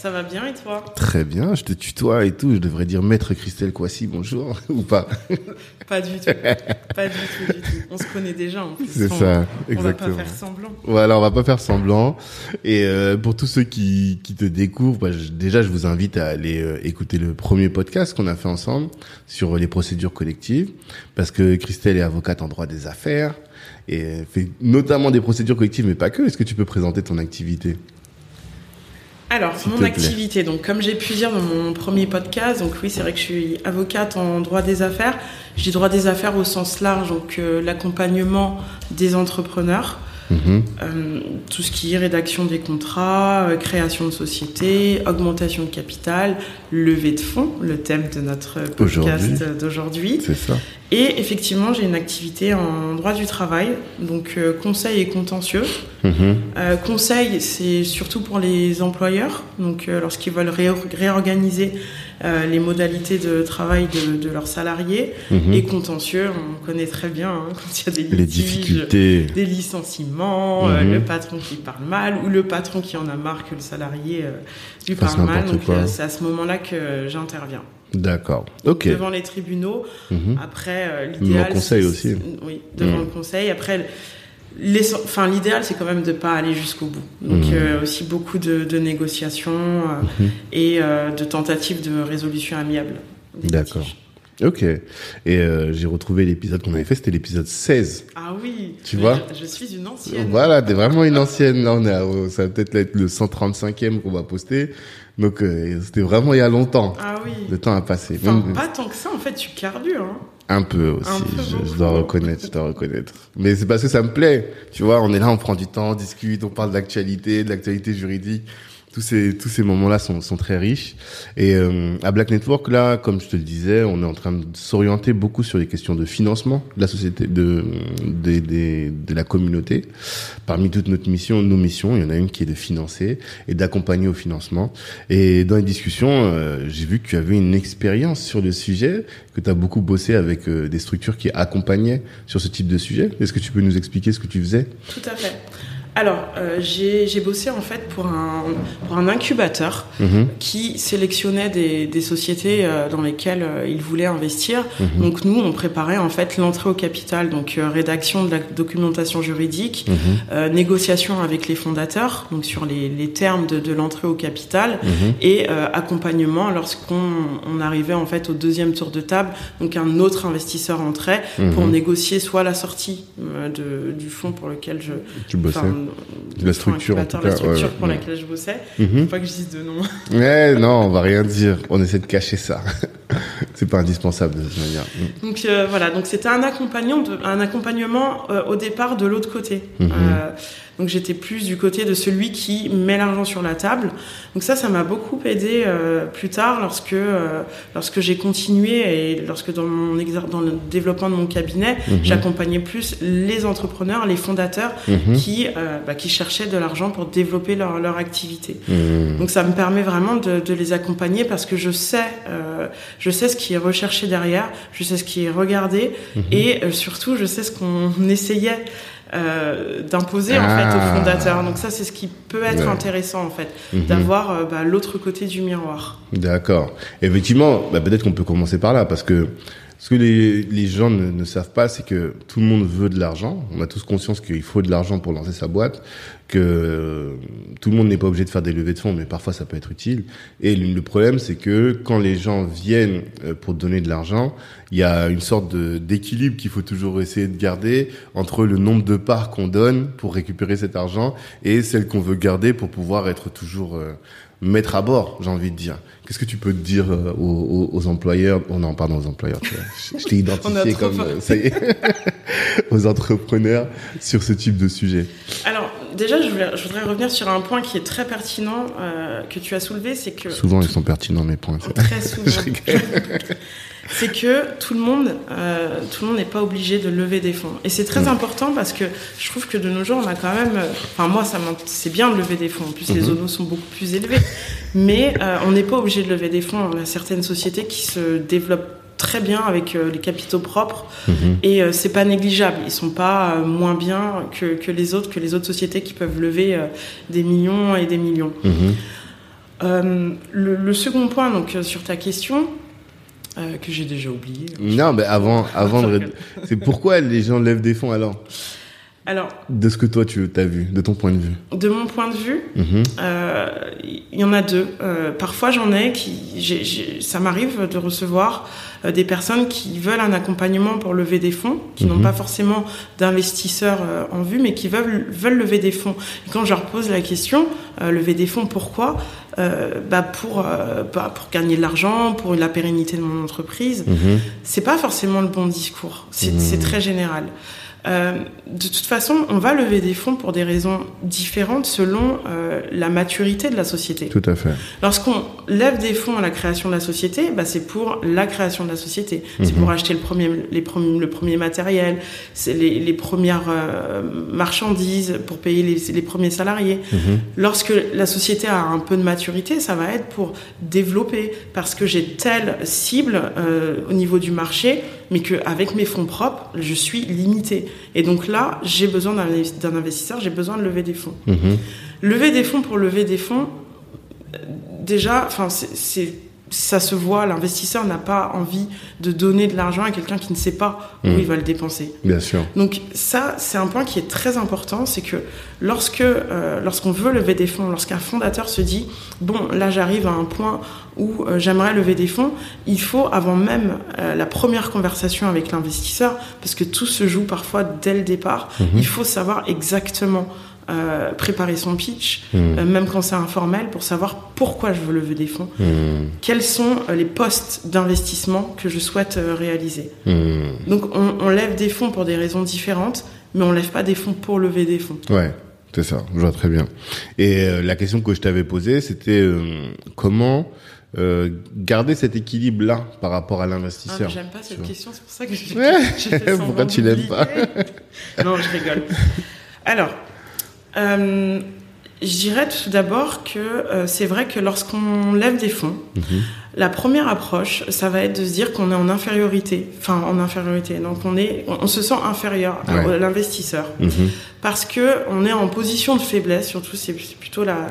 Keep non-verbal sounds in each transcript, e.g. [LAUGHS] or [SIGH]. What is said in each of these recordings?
Ça va bien et toi? Très bien, je te tutoie et tout. Je devrais dire maître Christelle Kouassi, bonjour, [LAUGHS] ou pas? Pas du tout. pas du tout, du tout. On se connaît déjà en plus. C'est ça, On va exactement. pas faire semblant. Voilà, on va pas faire semblant. Et euh, pour tous ceux qui, qui te découvrent, bah, je- déjà, je vous invite à aller euh, écouter le premier podcast qu'on a fait ensemble sur les procédures collectives, parce que Christelle est avocate en droit des affaires et fait notamment des procédures collectives, mais pas que. Est-ce que tu peux présenter ton activité? Alors, mon activité, donc comme j'ai pu dire dans mon premier podcast, donc oui, c'est vrai que je suis avocate en droit des affaires. Je dis droit des affaires au sens large, donc euh, l'accompagnement des entrepreneurs. Mhm. Euh, tout ce qui est rédaction des contrats, euh, création de société, augmentation de capital, levée de fonds, le thème de notre podcast Aujourd'hui. d'aujourd'hui. C'est ça. Et effectivement, j'ai une activité en droit du travail, donc euh, conseil et contentieux. Mhm. Euh, conseil, c'est surtout pour les employeurs, donc euh, lorsqu'ils veulent réor- réorganiser euh, les modalités de travail de, de leurs salariés. Mhm. Et contentieux, on connaît très bien hein, quand il y a des Les difficultés. des licenciements, euh, Mhm. le patron qui parle mal ou le patron qui en a marre que le salarié euh, lui parle mal. Donc c'est à ce moment-là que j'interviens D'accord. Ok. devant les tribunaux. Mhm. Après, euh, Devant l'idéal. le conseil aussi. Oui, devant le conseil. Après, enfin, l'idéal, c'est quand même de pas aller jusqu'au bout. Donc, Mhm. euh, aussi beaucoup de, de négociations euh, Mhm. et euh, de tentatives de résolution amiable. D'accord. Ok. Et euh, j'ai retrouvé l'épisode qu'on avait fait, c'était l'épisode 16. Ah oui. Tu mais vois je, je suis une ancienne. Voilà, t'es vraiment une ancienne. Là, on est à- ça va peut-être être le 135e qu'on va poster. Donc, c'était vraiment il y a longtemps. Ah oui. Le temps a passé. Enfin, pas tant que ça, en fait, tu carbures. Hein. Un peu aussi, Un peu je, je dois reconnaître, je dois reconnaître. Mais c'est parce que ça me plaît. Tu vois, on est là, on prend du temps, on discute, on parle d'actualité, de l'actualité juridique. Tous ces tous ces moments-là sont sont très riches. Et euh, à Black Network là, comme je te le disais, on est en train de s'orienter beaucoup sur les questions de financement de la société, de des- de la communauté. Parmi toutes notre mission, nos missions, il y en a une qui est de financer et d'accompagner au financement. Et dans les discussions, euh, j'ai vu que tu avais une expérience sur le sujet, que tu as beaucoup bossé avec euh, des structures qui accompagnaient sur ce type de sujet. Est-ce que tu peux nous expliquer ce que tu faisais? Tout à fait. Alors, euh, j'ai bossé en fait pour un, pour un incubateur Mhm. qui sélectionnait des, des sociétés euh, dans lesquelles euh, ils voulaient investir. Mhm. Donc nous, on préparait en fait l'entrée au capital, donc rédaction de la documentation juridique, Mhm. négociation avec les fondateurs, donc sur les, les termes de, de l'entrée au capital, et accompagnement lorsqu'on on arrivait en fait au deuxième tour de table, donc un autre investisseur entrait pour négocier soit la sortie de, du fonds pour lequel je Tu bossais la structure, en incubateur, tout cas, la structure ouais, pour ouais. laquelle je bossais. Mhm. Faut pas que je dise de nom. Ouais, non, on va rien dire. On essaie de cacher ça. [LAUGHS] c'est pas indispensable de toute manière. Mhm. Donc euh, voilà, donc c'était un accompagnement, de, un accompagnement euh, au départ de l'autre côté. Mhm. Euh, donc j'étais plus du côté de celui qui met l'argent sur la table. Donc ça, ça m'a beaucoup aidé plus tard lorsque lorsque j'ai continué et lorsque dans mon dans le développement de mon cabinet, Mhm. j'accompagnais plus les entrepreneurs, les fondateurs Mhm. qui bah, qui cherchaient de l'argent pour développer leur leur activité. Donc ça me permet vraiment de, de les accompagner parce que je sais, je sais ce qui est recherché derrière, je sais ce qui est regardé Mhm. et euh, surtout je sais ce qu'on [LAUGHS] essayait euh, d'imposer en fait Ah. aux fondateurs. Donc ça c'est ce qui peut être Ouais. intéressant en fait, Mhm. d'avoir euh, bah, l'autre côté du miroir. D'accord. Effectivement, bah, peut-être qu'on peut commencer par là, parce que ce que les, gens ne, savent pas, c'est que tout le monde veut de l'argent. On a tous conscience qu'il faut de l'argent pour lancer sa boîte, que tout le monde n'est pas obligé de faire des levées de fonds, mais parfois ça peut être utile. Et le, problème, c'est que quand les gens viennent euh, pour donner de l'argent, il y a une sorte d'équilibre qu'il faut toujours essayer de garder entre le nombre de parts qu'on donne pour récupérer cet argent et celle qu'on veut garder pour pouvoir être toujours euh, mettre à bord, j'ai envie de dire. Qu'est-ce que tu peux dire euh, aux, aux- aux employeurs Oh non, pardon, aux employeurs. tu vois. Je, je t'ai [LAUGHS] identifié comme ça y est, aux entrepreneurs sur ce type de sujet. Alors déjà, je, je, voudrais revenir sur un point qui est très pertinent euh, que tu as soulevé, c'est que souvent ils sont pertinents mes points. Très [LAUGHS] souvent. [LAUGHS] c'est que tout le monde, euh, tout le monde n'est pas obligé de lever des fonds. Et c'est très important parce que je trouve que de nos jours, on a quand même, enfin moi, ça c'est bien de lever des fonds. En plus, les zonos mm-hmm. sont beaucoup plus élevés, mais euh, on n'est pas obligé de lever des fonds. On a certaines sociétés qui se développent très bien avec euh, les capitaux propres mm-hmm. et euh, c'est pas négligeable. Ils sont pas euh, moins bien que, que, les autres, que les autres sociétés qui peuvent lever des millions et des millions. Mm-hmm. Le, le, second point, donc sur ta question, euh, que j'ai déjà oublié. Non, mais avant, avant de... [LAUGHS] c'est pourquoi les gens lèvent des fonds alors? Alors, de ce que toi tu as vu, de ton point de vue. De mon point de vue, mhm. euh, il y en a deux. Euh, parfois, j'en ai qui, ça m'arrive de recevoir euh, des personnes qui veulent un accompagnement pour lever des fonds, qui n'ont mhm. pas forcément d'investisseurs en vue, mais qui veulent, veulent lever des fonds. Et quand je leur pose la question, lever des fonds, pourquoi? Bah pour bah pour gagner de l'argent, pour la pérennité de mon entreprise. Mhm. C'est pas forcément le bon discours. C'est très général. Euh, de toute façon, on va lever des fonds pour des raisons différentes selon euh, la maturité de la société. Tout à fait. Lorsqu'on lève des fonds à la création de la société, bah, c'est pour la création de la société. C'est pour mhm. acheter le premier, les le premier matériel, c'est les, les, premières euh, marchandises, pour payer les, les premiers salariés. Mhm. Lorsque la société a un peu de maturité, ça va être pour développer, parce que j'ai telle cible au niveau du marché, mais qu'avec mes fonds propres, je suis limité. Et donc là, j'ai besoin d'un investisseur, j'ai besoin de lever des fonds. Mhm. Lever des fonds pour lever des fonds, déjà, enfin, c'est ça se voit, l'investisseur n'a pas envie de donner de l'argent à quelqu'un qui ne sait pas où mhm. il va le dépenser. Bien sûr. Donc ça, c'est un point qui est très important, c'est que lorsque euh, lorsqu'on veut lever des fonds, lorsqu'un fondateur se dit bon là j'arrive à un point où euh, j'aimerais lever des fonds, il faut avant même euh, la première conversation avec l'investisseur, parce que tout se joue parfois dès le départ, mhm. il faut savoir exactement euh, préparer son pitch, hmm. euh, même quand c'est informel, pour savoir pourquoi je veux lever des fonds, hmm. quels sont euh, les postes d'investissement que je souhaite réaliser. Hmm. Donc on, lève des fonds pour des raisons différentes, mais on lève pas des fonds pour lever des fonds. Ouais. C'est ça, je vois très bien. Et la question que je t'avais posée, c'était comment garder cet équilibre-là par rapport à l'investisseur. Ah, j'aime pas cette question, c'est pour ça que je. [LAUGHS] [LAUGHS] Pourquoi tu l'aimes pas? [LAUGHS] Non, je rigole. Alors, euh, je dirais tout d'abord que euh, c'est vrai que lorsqu'on lève des fonds, mhm. la première approche, ça va être de se dire qu'on est en infériorité, enfin en infériorité. Donc on est, on, se sent inférieur à l'investisseur mhm. parce que on est en position de faiblesse. Surtout, c'est plutôt la,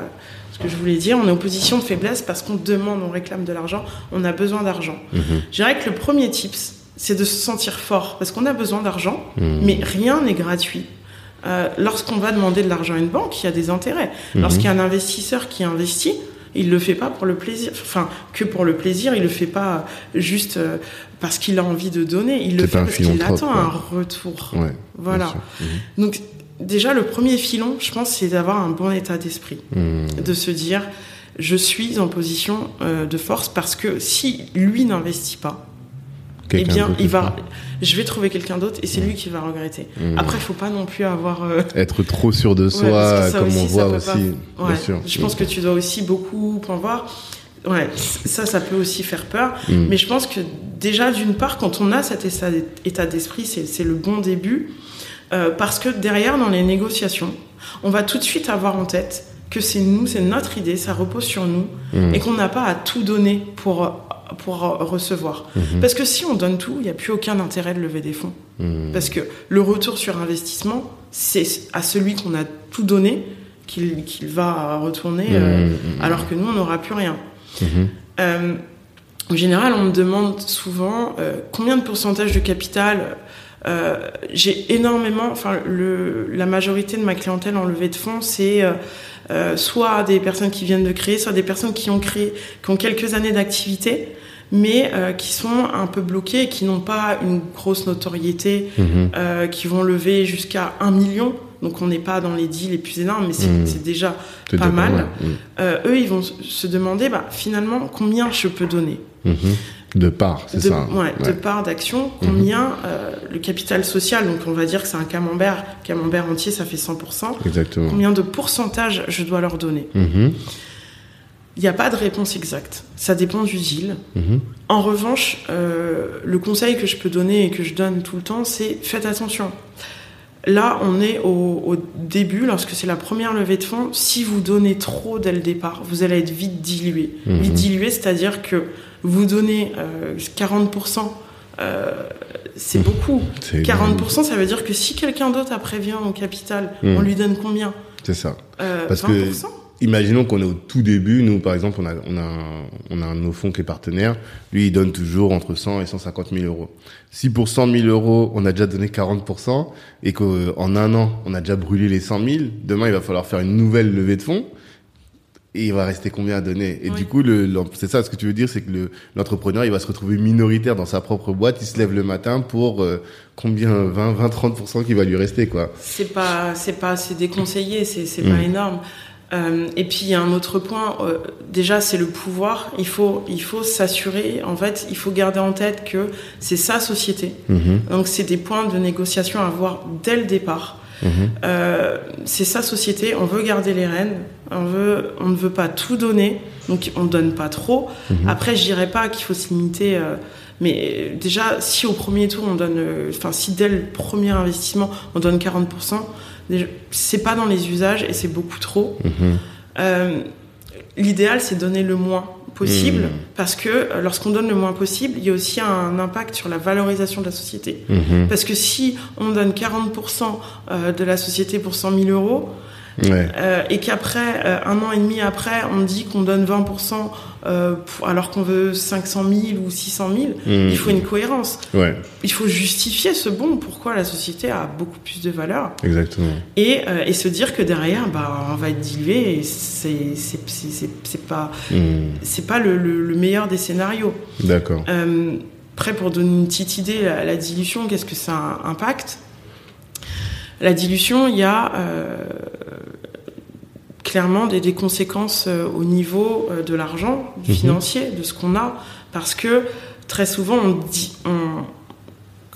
ce que je voulais dire. On est en position de faiblesse parce qu'on demande, on réclame de l'argent, on a besoin d'argent. Mhm. Je dirais que le premier tips, c'est de se sentir fort parce qu'on a besoin d'argent, mais rien n'est gratuit. Euh, lorsqu'on va demander de l'argent à une banque, il y a des intérêts. Mhm. Lorsqu'il y a un investisseur qui investit, il le fait pas pour le plaisir, enfin que pour le plaisir, il le fait pas juste euh, parce qu'il a envie de donner, il le fait parce qu'il attend un retour. voilà. Mhm. Donc déjà le premier filon, je pense, c'est d'avoir un bon état d'esprit, mhm. de se dire je suis en position euh, de force parce que si lui n'investit pas, eh bien, il va, je vais trouver quelqu'un d'autre et c'est lui qui va regretter. Mmh. Après, il faut pas non plus avoir euh, [LAUGHS] être trop sûr de soi, comme on voit aussi. Bien sûr. Je pense que tu dois aussi beaucoup en voir. Ouais, ça, ça peut aussi faire peur. Mmh. Mais je pense que déjà, d'une part, quand on a cet état d'esprit, c'est le bon début. Euh, parce que derrière, dans les négociations, on va tout de suite avoir en tête que c'est nous, c'est notre idée, ça repose sur nous, mmh. et qu'on n'a pas à tout donner pour pour recevoir. Mhm. Parce que si on donne tout, il n'y a plus aucun intérêt de lever des fonds. Mhm. Parce que le retour sur investissement, c'est à celui qu'on a tout donné qu'il va retourner, euh, mhm. alors que nous, on n'aura plus rien. Euh, en général, on me demande souvent euh, combien de pourcentage de capital. J'ai énormément, enfin, la majorité de ma clientèle en levée de fonds, c'est soit des personnes qui viennent de créer, soit des personnes qui ont créé, qui ont quelques années d'activité mais euh, qui sont un peu bloqués, qui n'ont pas une grosse notoriété, mhm. euh, qui vont lever jusqu'à un million. Donc on n'est pas dans les deals les plus énormes, mais c'est mhm. déjà pas mal. Mhm. Euh, eux, ils vont se demander, bah, finalement, combien je peux donner? De parts, c'est ça. ouais, de parts d'action, combien euh, le capital social, donc on va dire que c'est un camembert, camembert entier, ça fait 100%. Exactement. Combien de pourcentage je dois leur donner? Mhm, Il n'y a pas de réponse exacte. Ça dépend du deal. mhm. En revanche, euh, le conseil que je peux donner et que je donne tout le temps, c'est faites attention. Là, on est au, au début, lorsque c'est la première levée de fonds. Si vous donnez trop dès le départ, vous allez être vite dilué. Mhm. Vite dilué, c'est-à-dire que vous donnez euh, 40%, euh, c'est beaucoup. C'est 40%, ça veut dire que si quelqu'un d'autre après vient au capital, Mhm. on lui donne combien? C'est ça. Euh, Parce que 20% Imaginons qu'on est au tout début. Nous, par exemple, on a, on a, un, on a un de nos fonds qui est partenaire. Lui, il donne toujours entre 100 et 150 000 euros. Si pour 100 000 euros, on a déjà donné 40% et qu'en un an, on a déjà brûlé les 100 000, demain, il va falloir faire une nouvelle levée de fonds. Et il va rester combien à donner? Et Oui. du coup, le, le- c'est ça ce que tu veux dire, c'est que le, l'entrepreneur, il va se retrouver minoritaire dans sa propre boîte. Il se lève le matin pour euh, combien? 20, 20, 30% qui va lui rester, quoi. C'est pas, c'est pas, c'est déconseillé, c'est, c'est pas énorme. Euh, et puis il y a un autre point. euh, déjà, c'est le pouvoir. Il faut, il faut s'assurer. En fait, il faut garder en tête que c'est sa société. Mhm, Donc c'est des points de négociation à avoir dès le départ. mhm. Euh, c'est sa société. On veut garder les rênes. On veut, on ne veut pas tout donner. Donc on donne pas trop. Mhm. Après, je dirais pas qu'il faut se limiter. euh, mais déjà, si au premier tour on donne, euh, enfin si dès le premier investissement on donne 40%, déjà, c'est pas dans les usages et c'est beaucoup trop. Mhm. Euh, L'idéal, c'est donner le moins possible Mhm. parce que euh, lorsqu'on donne le moins possible, il y a aussi un impact sur la valorisation de la société. Mhm. Parce que si on donne 40% euh, de la société pour 100 000 euros, Ouais. euh, et qu'après, euh, un an et demi après, on dit qu'on donne 20% euh, pour- alors qu'on veut 500 000 ou 600 000, Mhm. il faut une cohérence. Ouais, Il faut justifier ce bon, pourquoi la société a beaucoup plus de valeur, exactement. et, euh, et se dire que derrière, bah, on va être dilué, et c'est c'est- c'est- c'est- c'est pas, c'est pas le, le- le meilleur des scénarios. D'accord. Après, pour donner une petite idée, la, la dilution, qu'est-ce que ça impacte? La dilution, il y a euh, clairement des, des conséquences euh, au niveau euh, de l'argent, du Mhm. financier, de ce qu'on a, parce que très souvent, on dit, on-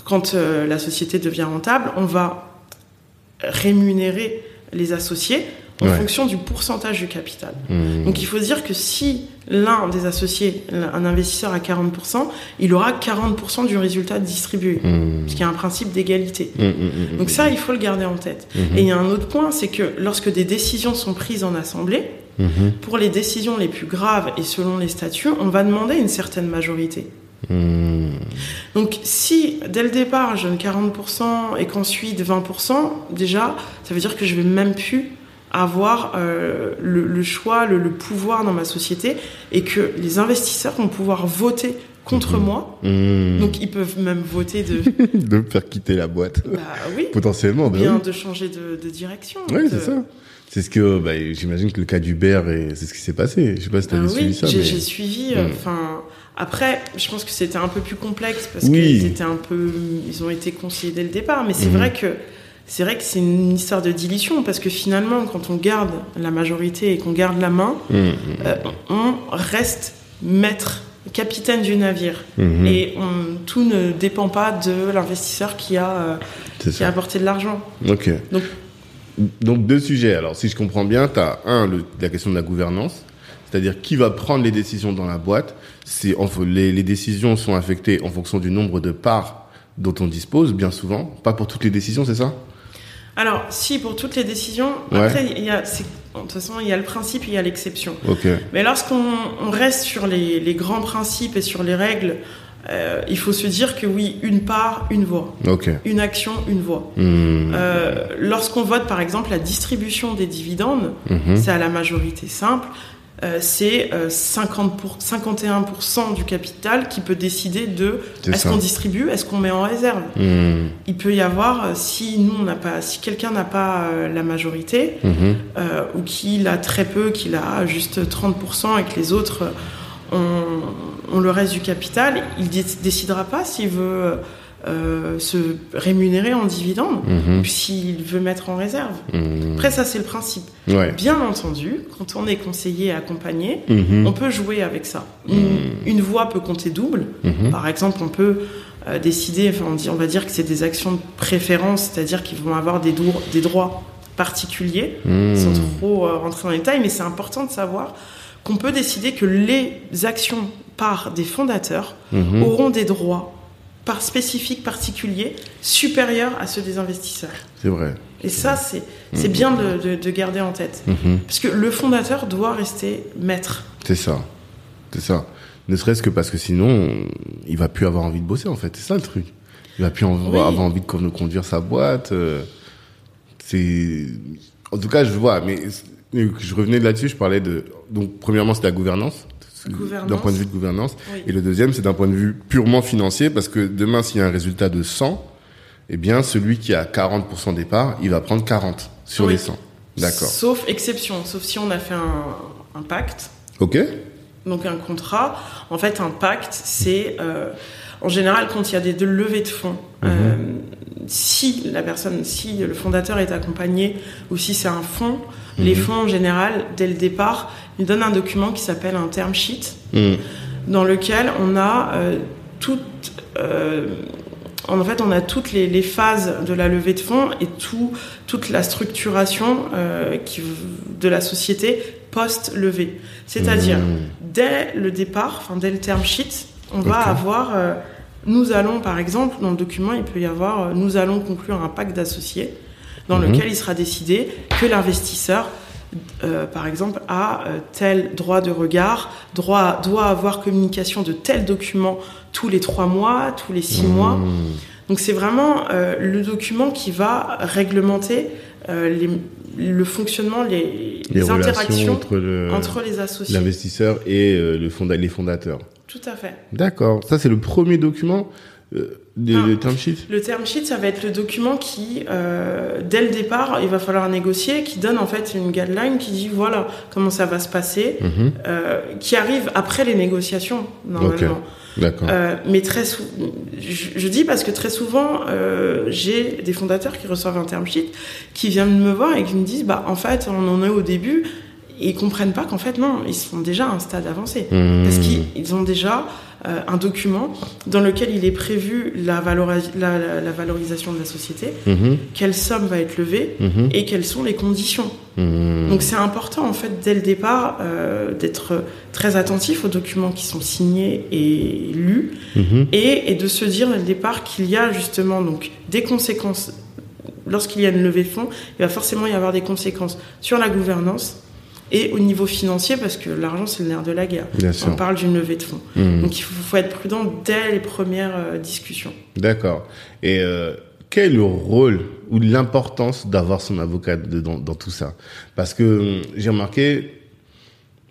quand la société devient rentable, on va rémunérer les associés en Ouais. fonction du pourcentage du capital. Mhm. Donc il faut se dire que si l'un des associés, un investisseur à 40%, il aura 40% du résultat distribué. Mhm. Parce qu'il y a un principe d'égalité. Mhm, mhm, Donc ça, il faut le garder en tête. Et il y a un autre point, c'est que lorsque des décisions sont prises en assemblée, pour les décisions les plus graves et selon les statuts, on va demander une certaine majorité. Donc si dès le départ je donne 40% et qu'ensuite 20%, déjà, ça veut dire que je vais même plus avoir euh, le, le choix, le, le pouvoir dans ma société et que les investisseurs vont pouvoir voter contre moi. Mhm. Donc ils peuvent même voter de... [LAUGHS] de me faire quitter la boîte. bah oui, Potentiellement, ou bah bien oui. de changer de, de direction. Oui, de- c'est ça. C'est ce que, bah, j'imagine que le cas d'Uber, et c'est ce qui s'est passé. Je sais pas si Ah t'avais oui, suivi ça, j'ai mais. suivi. euh, Mm. Enfin, après, je pense que c'était un peu plus complexe parce Oui. qu'ils étaient un peu, ils ont été conseillés dès le départ. Mais c'est Mhm. vrai que c'est vrai que c'est une histoire de dilution parce que finalement, quand on garde la majorité et qu'on garde la main, Mhm. euh, on reste maître, capitaine du navire. Et on- tout ne dépend pas de l'investisseur qui a euh, qui a apporté de l'argent. Ok. Donc- Donc, deux sujets. Alors, si je comprends bien, t'as un, le, la question de la gouvernance. C'est-à-dire qui va prendre les décisions dans la boîte. C'est, les, les décisions sont affectées en fonction du nombre de parts dont on dispose, bien souvent. Pas pour toutes les décisions, c'est ça? Alors, si pour toutes les décisions, Ouais. après, il y a, de toute façon, il y a le principe et il y a l'exception. Mais lorsqu'on on reste sur les, les grands principes et sur les règles, euh, il faut se dire que oui, une part, une voix. Une action, une voix. Mhm. Euh, Lorsqu'on vote, par exemple, la distribution des dividendes, Mhm. c'est à la majorité simple. Euh, c'est euh, 50 pour, 51% du capital qui peut décider de est-ce qu'on distribue, est-ce qu'on met en réserve. Mhm. Il peut y avoir, euh, si nous on n'a pas, si quelqu'un n'a pas euh, la majorité, euh, ou qu'il a très peu, qu'il a juste 30% et que les autres euh, ont, ont le reste du capital, il dé- décidera pas s'il veut euh, se rémunérer en dividende, Mhm. s'il veut mettre en réserve. Mhm. Après, ça, c'est le principe. Ouais. Bien entendu, quand on est conseillé et accompagné, Mhm. on peut jouer avec ça. Une, une voix peut compter double. Mhm. Par exemple, on peut euh, décider, enfin, on, dit- on va dire que c'est des actions de préférence, c'est-à-dire qu'ils vont avoir des, droits particuliers, Mhm. sans trop euh, rentrer dans les détails, mais c'est important de savoir qu'on peut décider que les actions par des fondateurs Mhm. auront des droits par spécifiques particuliers supérieurs à ceux des investisseurs. C'est vrai. Et ça, c'est c'est bien de, de- de garder en tête. Mhm. Parce que le fondateur doit rester maître. C'est ça. C'est ça. Ne serait-ce que parce que sinon, il va plus avoir envie de bosser, en fait. C'est ça le truc. Il va plus en- Oui. avoir envie de con- conduire sa boîte. euh, C'est, en tout cas, je vois, mais mais je revenais là-dessus, je parlais de, donc, premièrement, c'est la gouvernance. D'un point de vue de gouvernance. Oui. Et le deuxième, c'est d'un point de vue purement financier, parce que demain, s'il y a un résultat de 100, eh bien, celui qui a 40% des parts, il va prendre 40 sur Oui. les 100. D'accord. Sauf exception, sauf si on a fait un, un pacte, Ok? donc un contrat. En fait, un pacte, c'est euh, en général quand il y a des de levées de fonds. Mhm. euh, si la personne, si le fondateur est accompagné ou si c'est un fonds, les Mhm. fonds en général, dès le départ, ils donnent un document qui s'appelle un term sheet. Hmm. dans lequel on a euh, toutes, euh, en fait, on a toutes les, les phases de la levée de fonds et tout, toute la structuration euh, qui, de la société post-levée. C'est-à-dire, dès le départ, enfin, dès le term sheet, on va avoir, nous allons, par exemple, dans le document, il peut y avoir, euh, nous allons conclure un pacte d'associés dans Mhm. lequel il sera décidé que l'investisseur euh, par exemple, a euh, tel droit de regard, droit, doit avoir communication de tel document tous les trois mois, tous les six mois. Hmm. Donc c'est vraiment euh, le document qui va réglementer les- le fonctionnement, les, les, les relations interactions entre le- entre les associés. l'investisseur et le fonda- les fondateurs. Tout à fait. D'accord. Ça, c'est le premier document euh, Ah. de term sheet Le term sheet, ça va être le document qui, euh, dès le départ, il va falloir négocier, qui donne en fait une guideline qui dit voilà comment ça va se passer, Mhm. euh, qui arrive après les négociations normalement. D'accord. Euh, mais très sou- je, je dis parce que très souvent, j'ai des fondateurs qui reçoivent un term sheet, qui viennent me voir et qui me disent, bah en fait, on en est au début, et ils comprennent pas qu'en fait non, ils sont déjà à un stade avancé, Hmm. parce qu'ils ils ont déjà euh, un document dans lequel il est prévu la, valori- la, la- la valorisation de la société, Mhm. quelle somme va être levée Mhm. et quelles sont les conditions. Donc c'est important en fait dès le départ euh, d'être très attentif aux documents qui sont signés et lus et, et de se dire dès le départ qu'il y a justement donc des conséquences. Lorsqu'il y a une levée de fonds, il va forcément y avoir des conséquences sur la gouvernance et au niveau financier parce que l'argent c'est le nerf de la guerre. Bien On sûr. parle d'une levée de fonds. Mhm. Donc il faut, faut être prudent dès les premières euh, discussions. D'accord. Et euh, quel est le rôle ou l'importance d'avoir son avocat dans, tout ça? Parce que hum, j'ai remarqué,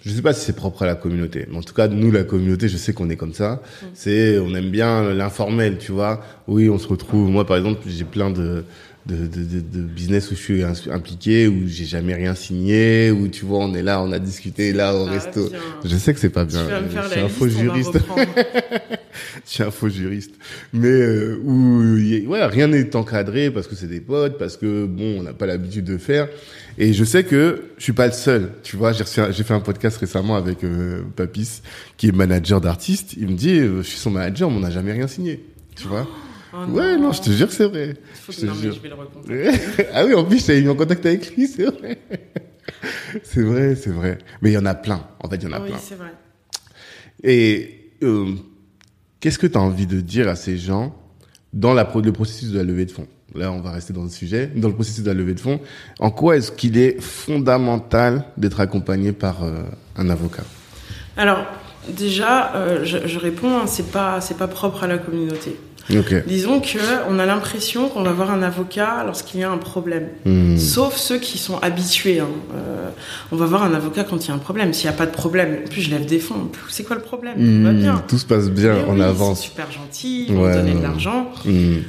je sais pas si c'est propre à la communauté, mais en tout cas nous la communauté, je sais qu'on est comme ça. C'est on aime bien l'informel, tu vois. Oui, on se retrouve. Moi par exemple, j'ai plein de de, de, de, de business où je suis impliqué, où j'ai jamais rien signé, où tu vois, on est là, on a discuté là au resto. bien. Je sais que c'est pas Tu bien. vas me faire je suis la un liste, faux juriste. [LAUGHS] je suis un faux juriste. Mais euh, où ouais, rien n'est encadré parce que c'est des potes, parce que bon, on n'a pas l'habitude de faire. Et je sais que je suis pas le seul. Tu vois, j'ai fait un podcast récemment avec euh, Papis, qui est manager d'artiste. Il me dit, euh, je suis son manager, mais on n'a jamais rien signé. Tu vois Oh Ouais, non, je te jure que c'est vrai. Faut je que, te non, mais jure. je vais le recontacter. [LAUGHS] ah oui, en plus, j'avais mis en contact avec lui, c'est vrai. [LAUGHS] c'est vrai, c'est vrai. Mais il y en a plein. En fait, il y en a oui, plein. c'est vrai. Et euh, qu'est-ce que tu as envie de dire à ces gens dans la, le processus de la levée de fonds? Là, on va rester dans le sujet. Dans le processus de la levée de fonds, en quoi est-ce qu'il est fondamental d'être accompagné par euh, un avocat? Alors, déjà, euh, je, je réponds, hein, c'est pas, c'est pas propre à la communauté. Disons que on a l'impression qu'on va voir un avocat lorsqu'il y a un problème. Hmm. Sauf ceux qui sont habitués. hein. Euh, on va voir un avocat quand il y a un problème. S'il n'y a pas de problème, en plus je lève des fonds. C'est quoi le problème? Tout va Hmm, bien. Tout se passe bien, Mais on oui, avance. Super gentil, vont Ouais, donner de l'argent. Hmm.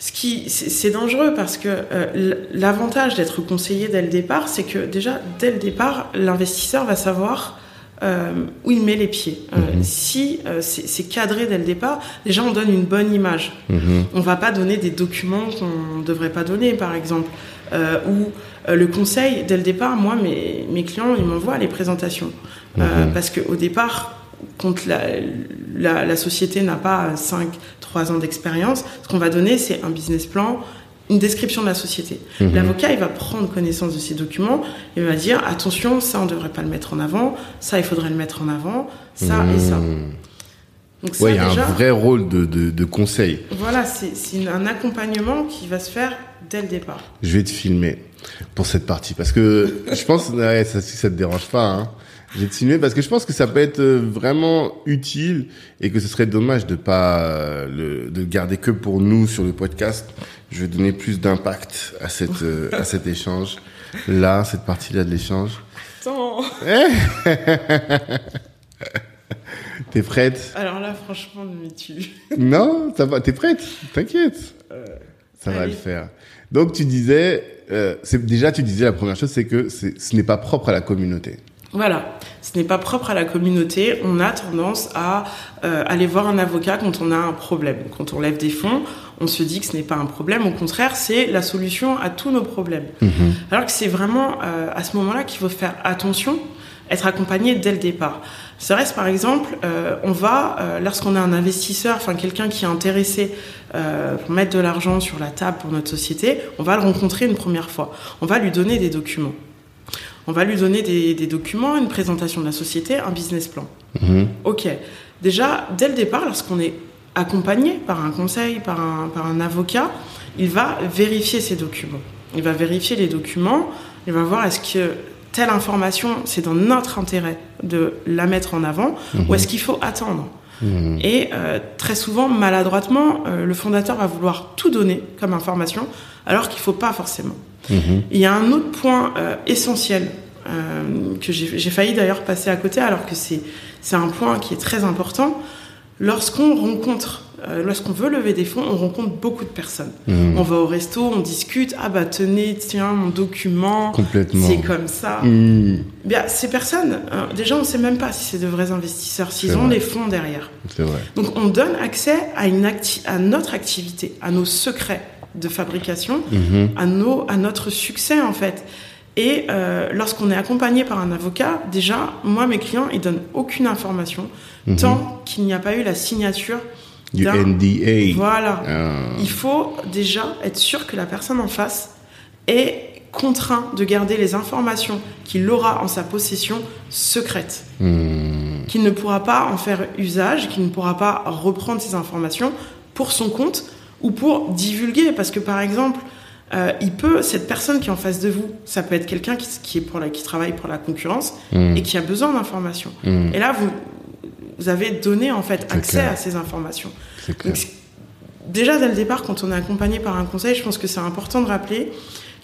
Ce qui, c'est dangereux parce que euh, l'avantage d'être conseillé dès le départ, c'est que déjà dès le départ, l'investisseur va savoir euh, où il met les pieds. Euh, Mhm. Si euh, c'est cadré dès le départ, déjà on donne une bonne image. Mhm. On va pas donner des documents qu'on ne devrait pas donner, par exemple. Ou le conseil, dès le départ, moi, mes, mes clients, ils m'envoient les présentations. Mhm. parce qu'au départ, quand la, la, la société n'a pas 5, 3 ans d'expérience, ce qu'on va donner, c'est un business plan, une description de la société. Mhm. L'avocat, il va prendre connaissance de ces documents, il va dire, attention, ça, on ne devrait pas le mettre en avant, ça, il faudrait le mettre en avant, ça et ça. Mhm. Donc Ouais, il y a déjà, un vrai rôle de, de, de conseil. voilà, c'est c'est un accompagnement qui va se faire dès le départ. Je vais te filmer pour cette partie parce que je pense, ouais, ça, si ça te dérange pas, hein, te filmer parce que je pense que ça peut être euh, vraiment utile et que ce serait dommage de pas euh, le, de garder que pour nous sur le podcast. Je vais donner plus d'impact à cette euh, à [LAUGHS] cet échange là, cette partie-là de l'échange. Attends. [LAUGHS] T'es prête? Alors là, franchement, mais tu. [LAUGHS] Non, ça va. T'es prête? T'inquiète. Ça va le faire. Donc tu disais, euh, c'est déjà tu disais la première chose, c'est que ce n'est pas propre à la communauté. Voilà, ce n'est pas propre à la communauté. On a tendance à euh, aller voir un avocat quand on a un problème. Quand on lève des fonds, on se dit que ce n'est pas un problème. Au contraire, c'est la solution à tous nos problèmes. Alors que c'est vraiment euh, à ce moment-là qu'il faut faire attention, être accompagné dès le départ. Serait-ce par exemple, euh, on va, euh, lorsqu'on a un investisseur, enfin quelqu'un qui est intéressé euh, pour mettre de l'argent sur la table pour notre société, on va le rencontrer une première fois. On va lui donner des documents. On va lui donner des, des documents, une présentation de la société, un business plan. Mhm. Ok. Déjà, dès le départ, lorsqu'on est accompagné par un conseil, par un, par un avocat, il va vérifier ces documents. Il va vérifier les documents, il va voir est-ce que telle information, c'est dans notre intérêt de la mettre en avant, ou est-ce qu'il faut attendre? Mhm. et euh, très souvent, maladroitement, euh, le fondateur va vouloir tout donner comme information, alors qu'il ne faut pas forcément. Mhm. Il y a un autre point euh, essentiel euh, que j'ai failli d'ailleurs passer à côté, alors que c'est un point qui est très important. Lorsqu'on rencontre, euh, lorsqu'on veut lever des fonds, on rencontre beaucoup de personnes. Mhm. On va au resto, on discute. Ah bah tenez, tiens mon document. Complètement. C'est comme ça. Mhm. Bien, ces personnes, déjà on ne sait même pas si c'est de vrais investisseurs, s'ils ont vrai. les fonds derrière. C'est vrai. Donc on donne accès à, une acti- à notre activité, à nos secrets de fabrication, Mhm. à, nos, à notre succès en fait. Et euh, lorsqu'on est accompagné par un avocat, déjà, moi, mes clients, ils donnent aucune information Mhm. tant qu'il n'y a pas eu la signature Du d'un- NDA. Voilà. Ah. Il faut déjà être sûr que la personne en face est contraint de garder les informations qu'il aura en sa possession secrètes Mhm. qu'il ne pourra pas en faire usage, qu'il ne pourra pas reprendre ces informations pour son compte ou pour divulguer. Parce que par exemple, euh, il peut, cette personne qui est en face de vous, ça peut être quelqu'un qui, qui, est pour la, qui travaille pour la concurrence Mhm. et qui a besoin d'informations. Mhm. Et là, vous, vous avez donné en fait accès clair. à ces informations. Donc, déjà, dès le départ, quand on est accompagné par un conseil, je pense que c'est important de rappeler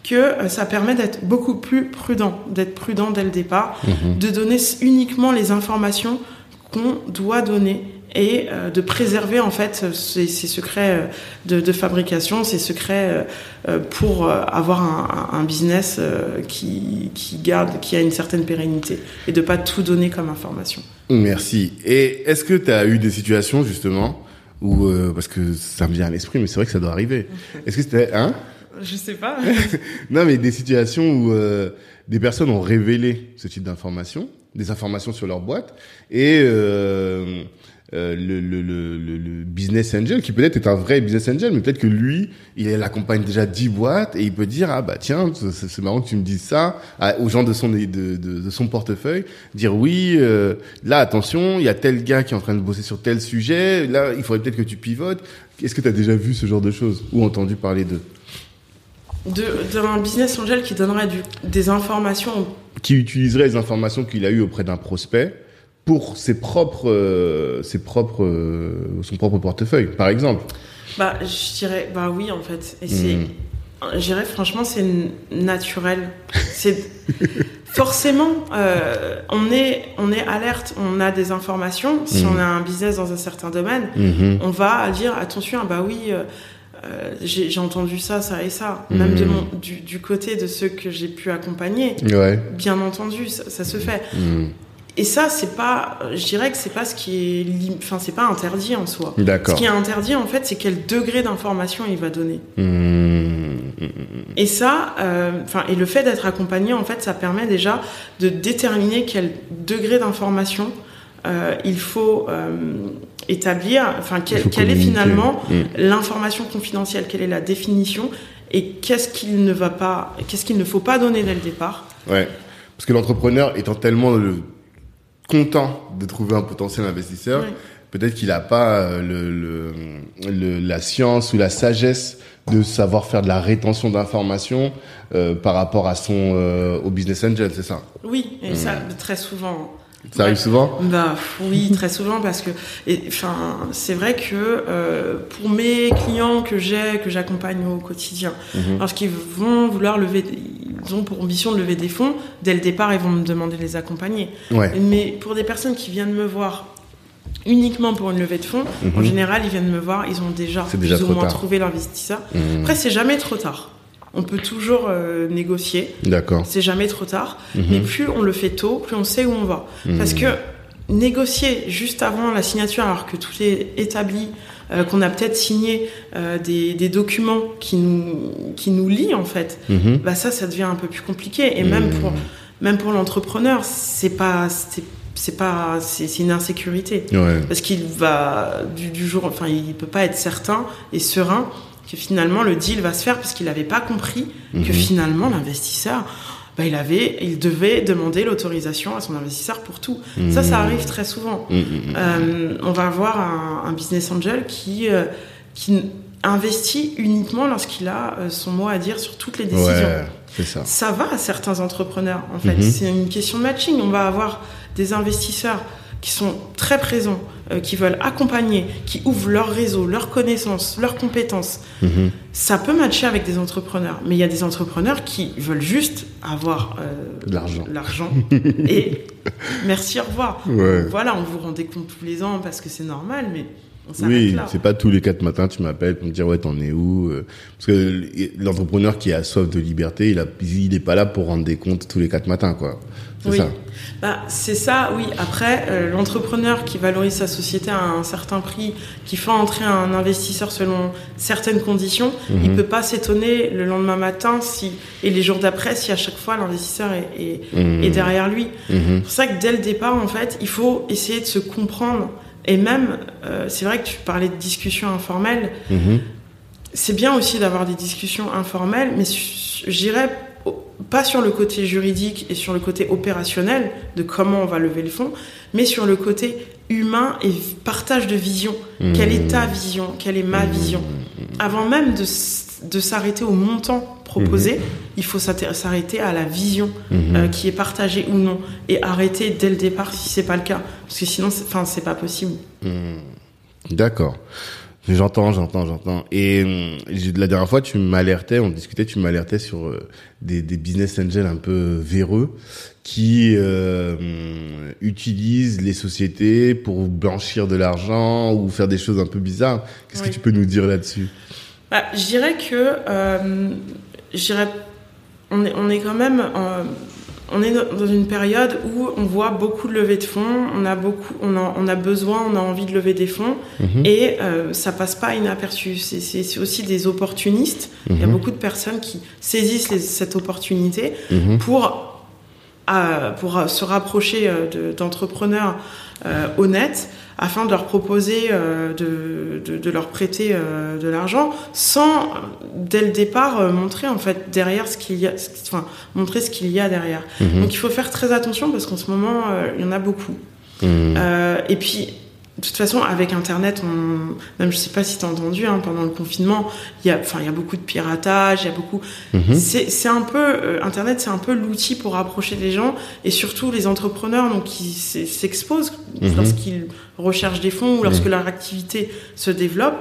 que euh, ça permet d'être beaucoup plus prudent, d'être prudent dès le départ, Mhm. de donner uniquement les informations qu'on doit donner et euh, de préserver en fait ces, ces secrets euh, de, de fabrication, ces secrets euh, euh, pour euh, avoir un, un- business euh, qui, qui garde, qui a une certaine pérennité et de pas tout donner comme information. Merci. Et est-ce que tu as eu des situations justement où euh, parce que ça me vient à l'esprit, mais c'est vrai que ça doit arriver. Est-ce que c'était hein? Je sais pas. [LAUGHS] Non, mais des situations où euh, des personnes ont révélé ce type d'informations, des informations sur leur boîte, et euh, le, le, le, le, business angel, qui peut-être est un vrai business angel, mais peut-être que lui, il accompagne déjà 10 boîtes, et il peut dire, ah bah tiens, c'est marrant que tu me dises ça, à- aux gens de son, de, de, de son portefeuille, dire oui, euh, là attention, il y a tel gars qui est en train de bosser sur tel sujet, là il faudrait peut-être que tu pivotes. Est-ce que tu as déjà vu ce genre de choses, ou entendu parler d'eux? De- D'un business angel qui donnerait du, des informations qui utiliserait les informations qu'il a eues auprès d'un prospect pour ses propres, euh, ses propres, euh, son propre portefeuille, par exemple. Bah, je dirais, bah oui, en fait. Et c'est, Mhm. je dirais, franchement, c'est naturel. C'est [LAUGHS] forcément, euh, on est, on est alerte, on a des informations. Si Mhm. on a un business dans un certain domaine, Mhm. on va dire attention, ah bah oui. euh, j'ai entendu ça, ça et ça. Même de mon, du, du côté de ceux que j'ai pu accompagner, Ouais. bien entendu, ça, ça se fait. Et ça, c'est pas, je dirais que c'est pas ce qui est, enfin, c'est pas interdit en soi. D'accord. Ce qui est interdit, en fait, c'est quel degré d'information il va donner. Mmh. Et ça, euh, enfin, et le fait d'être accompagné, en fait, ça permet déjà de déterminer quel degré d'information euh, il faut euh, établir, enfin, quelle est finalement Mmh. l'information confidentielle, quelle est la définition et qu'est-ce qu'il ne va pas, qu'est-ce qu'il ne faut pas donner dès le départ. Ouais. Parce que l'entrepreneur étant tellement le- content de trouver un potentiel investisseur, peut-être qu'il n'a pas euh, le, le, le- la science ou la sagesse de savoir faire de la rétention d'informations euh, par rapport à son euh, au business angel, c'est ça? Oui, et ça, très souvent. Ça arrive souvent Bah oui, [LAUGHS] très souvent parce que, enfin, c'est vrai que euh, pour mes clients que j'ai, que j'accompagne au quotidien, Mhm. lorsqu'ils vont vouloir lever, ils ont pour ambition de lever des fonds, dès le départ, ils vont me demander de les accompagner. Ouais. Mais pour des personnes qui viennent me voir uniquement pour une levée de fonds, en Mhm. général, ils viennent me voir, ils ont déjà plus déjà ou trop moins tard. trouvé l'investisseur. Mhm. Après, c'est jamais trop tard. On peut toujours euh, négocier. D'accord. C'est jamais trop tard. Mhm. Mais plus on le fait tôt, plus on sait où on va. Parce Mhm. que négocier juste avant la signature, alors que tout est établi, euh, qu'on a peut-être signé euh, des, des documents qui nous, qui nous lient en fait, Mhm. bah ça, ça devient un peu plus compliqué. Et même Mhm. pour, même pour l'entrepreneur, c'est pas, c'est, pas, c'est, c'est une insécurité. Ouais. Parce qu'il va du, du jour, enfin, il peut pas être certain et serein que finalement le deal va se faire parce qu'il n'avait pas compris que Mhm. finalement l'investisseur, bah, il avait, il devait demander l'autorisation à son investisseur pour tout. Ça, ça arrive très souvent. Mhm. Euh, on va avoir un, un business angel qui, euh, qui investit uniquement lorsqu'il a euh, son mot à dire sur toutes les décisions. Ouais, ça. Ça va à certains entrepreneurs, en fait. Mhm. C'est une question de matching. On va avoir des investisseurs qui sont très présents, euh, qui veulent accompagner, qui ouvrent leur réseau, leurs connaissances, leurs compétences. Mhm. Ça peut matcher avec des entrepreneurs, mais il y a des entrepreneurs qui veulent juste avoir euh, l'argent. l'argent [LAUGHS] et merci, au revoir. Ouais. Voilà, on vous rend des comptes tous les ans parce que c'est normal, mais Oui, c'est pas tous les quatre matins tu m'appelles pour me dire ouais t'en es où euh, parce que l'entrepreneur qui a soif de liberté il a il est pas là pour rendre des comptes tous les quatre matins quoi c'est Oui. ça Bah, c'est ça, oui. Après, euh, l'entrepreneur qui valorise sa société à un certain prix, qui fait entrer un investisseur selon certaines conditions, Mhm. il peut pas s'étonner le lendemain matin si, et les jours d'après si à chaque fois l'investisseur est, est, Mhm. est derrière lui. Mhm. C'est pour ça que dès le départ, en fait, il faut essayer de se comprendre. Et même, euh, c'est vrai que tu parlais de discussions informelles. Mhm. C'est bien aussi d'avoir des discussions informelles, mais au- pas sur le côté juridique et sur le côté opérationnel de comment on va lever le fonds, mais sur le côté humain et partage de vision. Quelle est ta vision? Quelle est ma vision? Avant même de, de s'arrêter au montant proposé, il faut s'arrêter à la vision Mhm. euh, qui est partagée ou non et arrêter dès le départ si c'est pas le cas, parce que sinon, c'est- enfin, c'est pas possible. D'accord. J'entends, j'entends, j'entends. Et j'ai- la dernière fois, tu m'alertais, on discutait, tu m'alertais sur euh, des, des business angels un peu véreux qui euh, utilisent les sociétés pour blanchir de l'argent ou faire des choses un peu bizarres. Qu'est-ce Oui. que tu peux nous dire là-dessus? Bah, je dirais que, euh, je dirais, on est, on est quand même, euh, on est dans une période où on voit beaucoup de levées de fonds, on a beaucoup, on a, on a besoin, on a envie de lever des fonds, Mhm. et euh, ça passe pas inaperçu. C'est- aussi des opportunistes. Il y a Mhm. beaucoup de personnes qui saisissent les- cette opportunité Mhm. pour, euh, pour se rapprocher euh, de- euh, honnêtes afin de leur proposer euh, de, de, de leur prêter euh, de l'argent sans, dès le départ, montrer en fait derrière ce qu'il y a, ce- enfin, montrer ce qu'il y a derrière. Mhm. Donc il faut faire très attention parce qu'en ce moment, il y en a beaucoup. Mhm. Et puis, de toute façon, avec Internet, on, même je sais pas si tu as entendu, hein, pendant le confinement, il y a, enfin, il y a beaucoup de piratage, il y a beaucoup. Mhm. C'est c'est un peu euh, Internet, c'est un peu l'outil pour rapprocher les gens et surtout les entrepreneurs, donc qui s'exposent Mhm. lorsqu'ils recherchent des fonds ou lorsque leur activité se développe.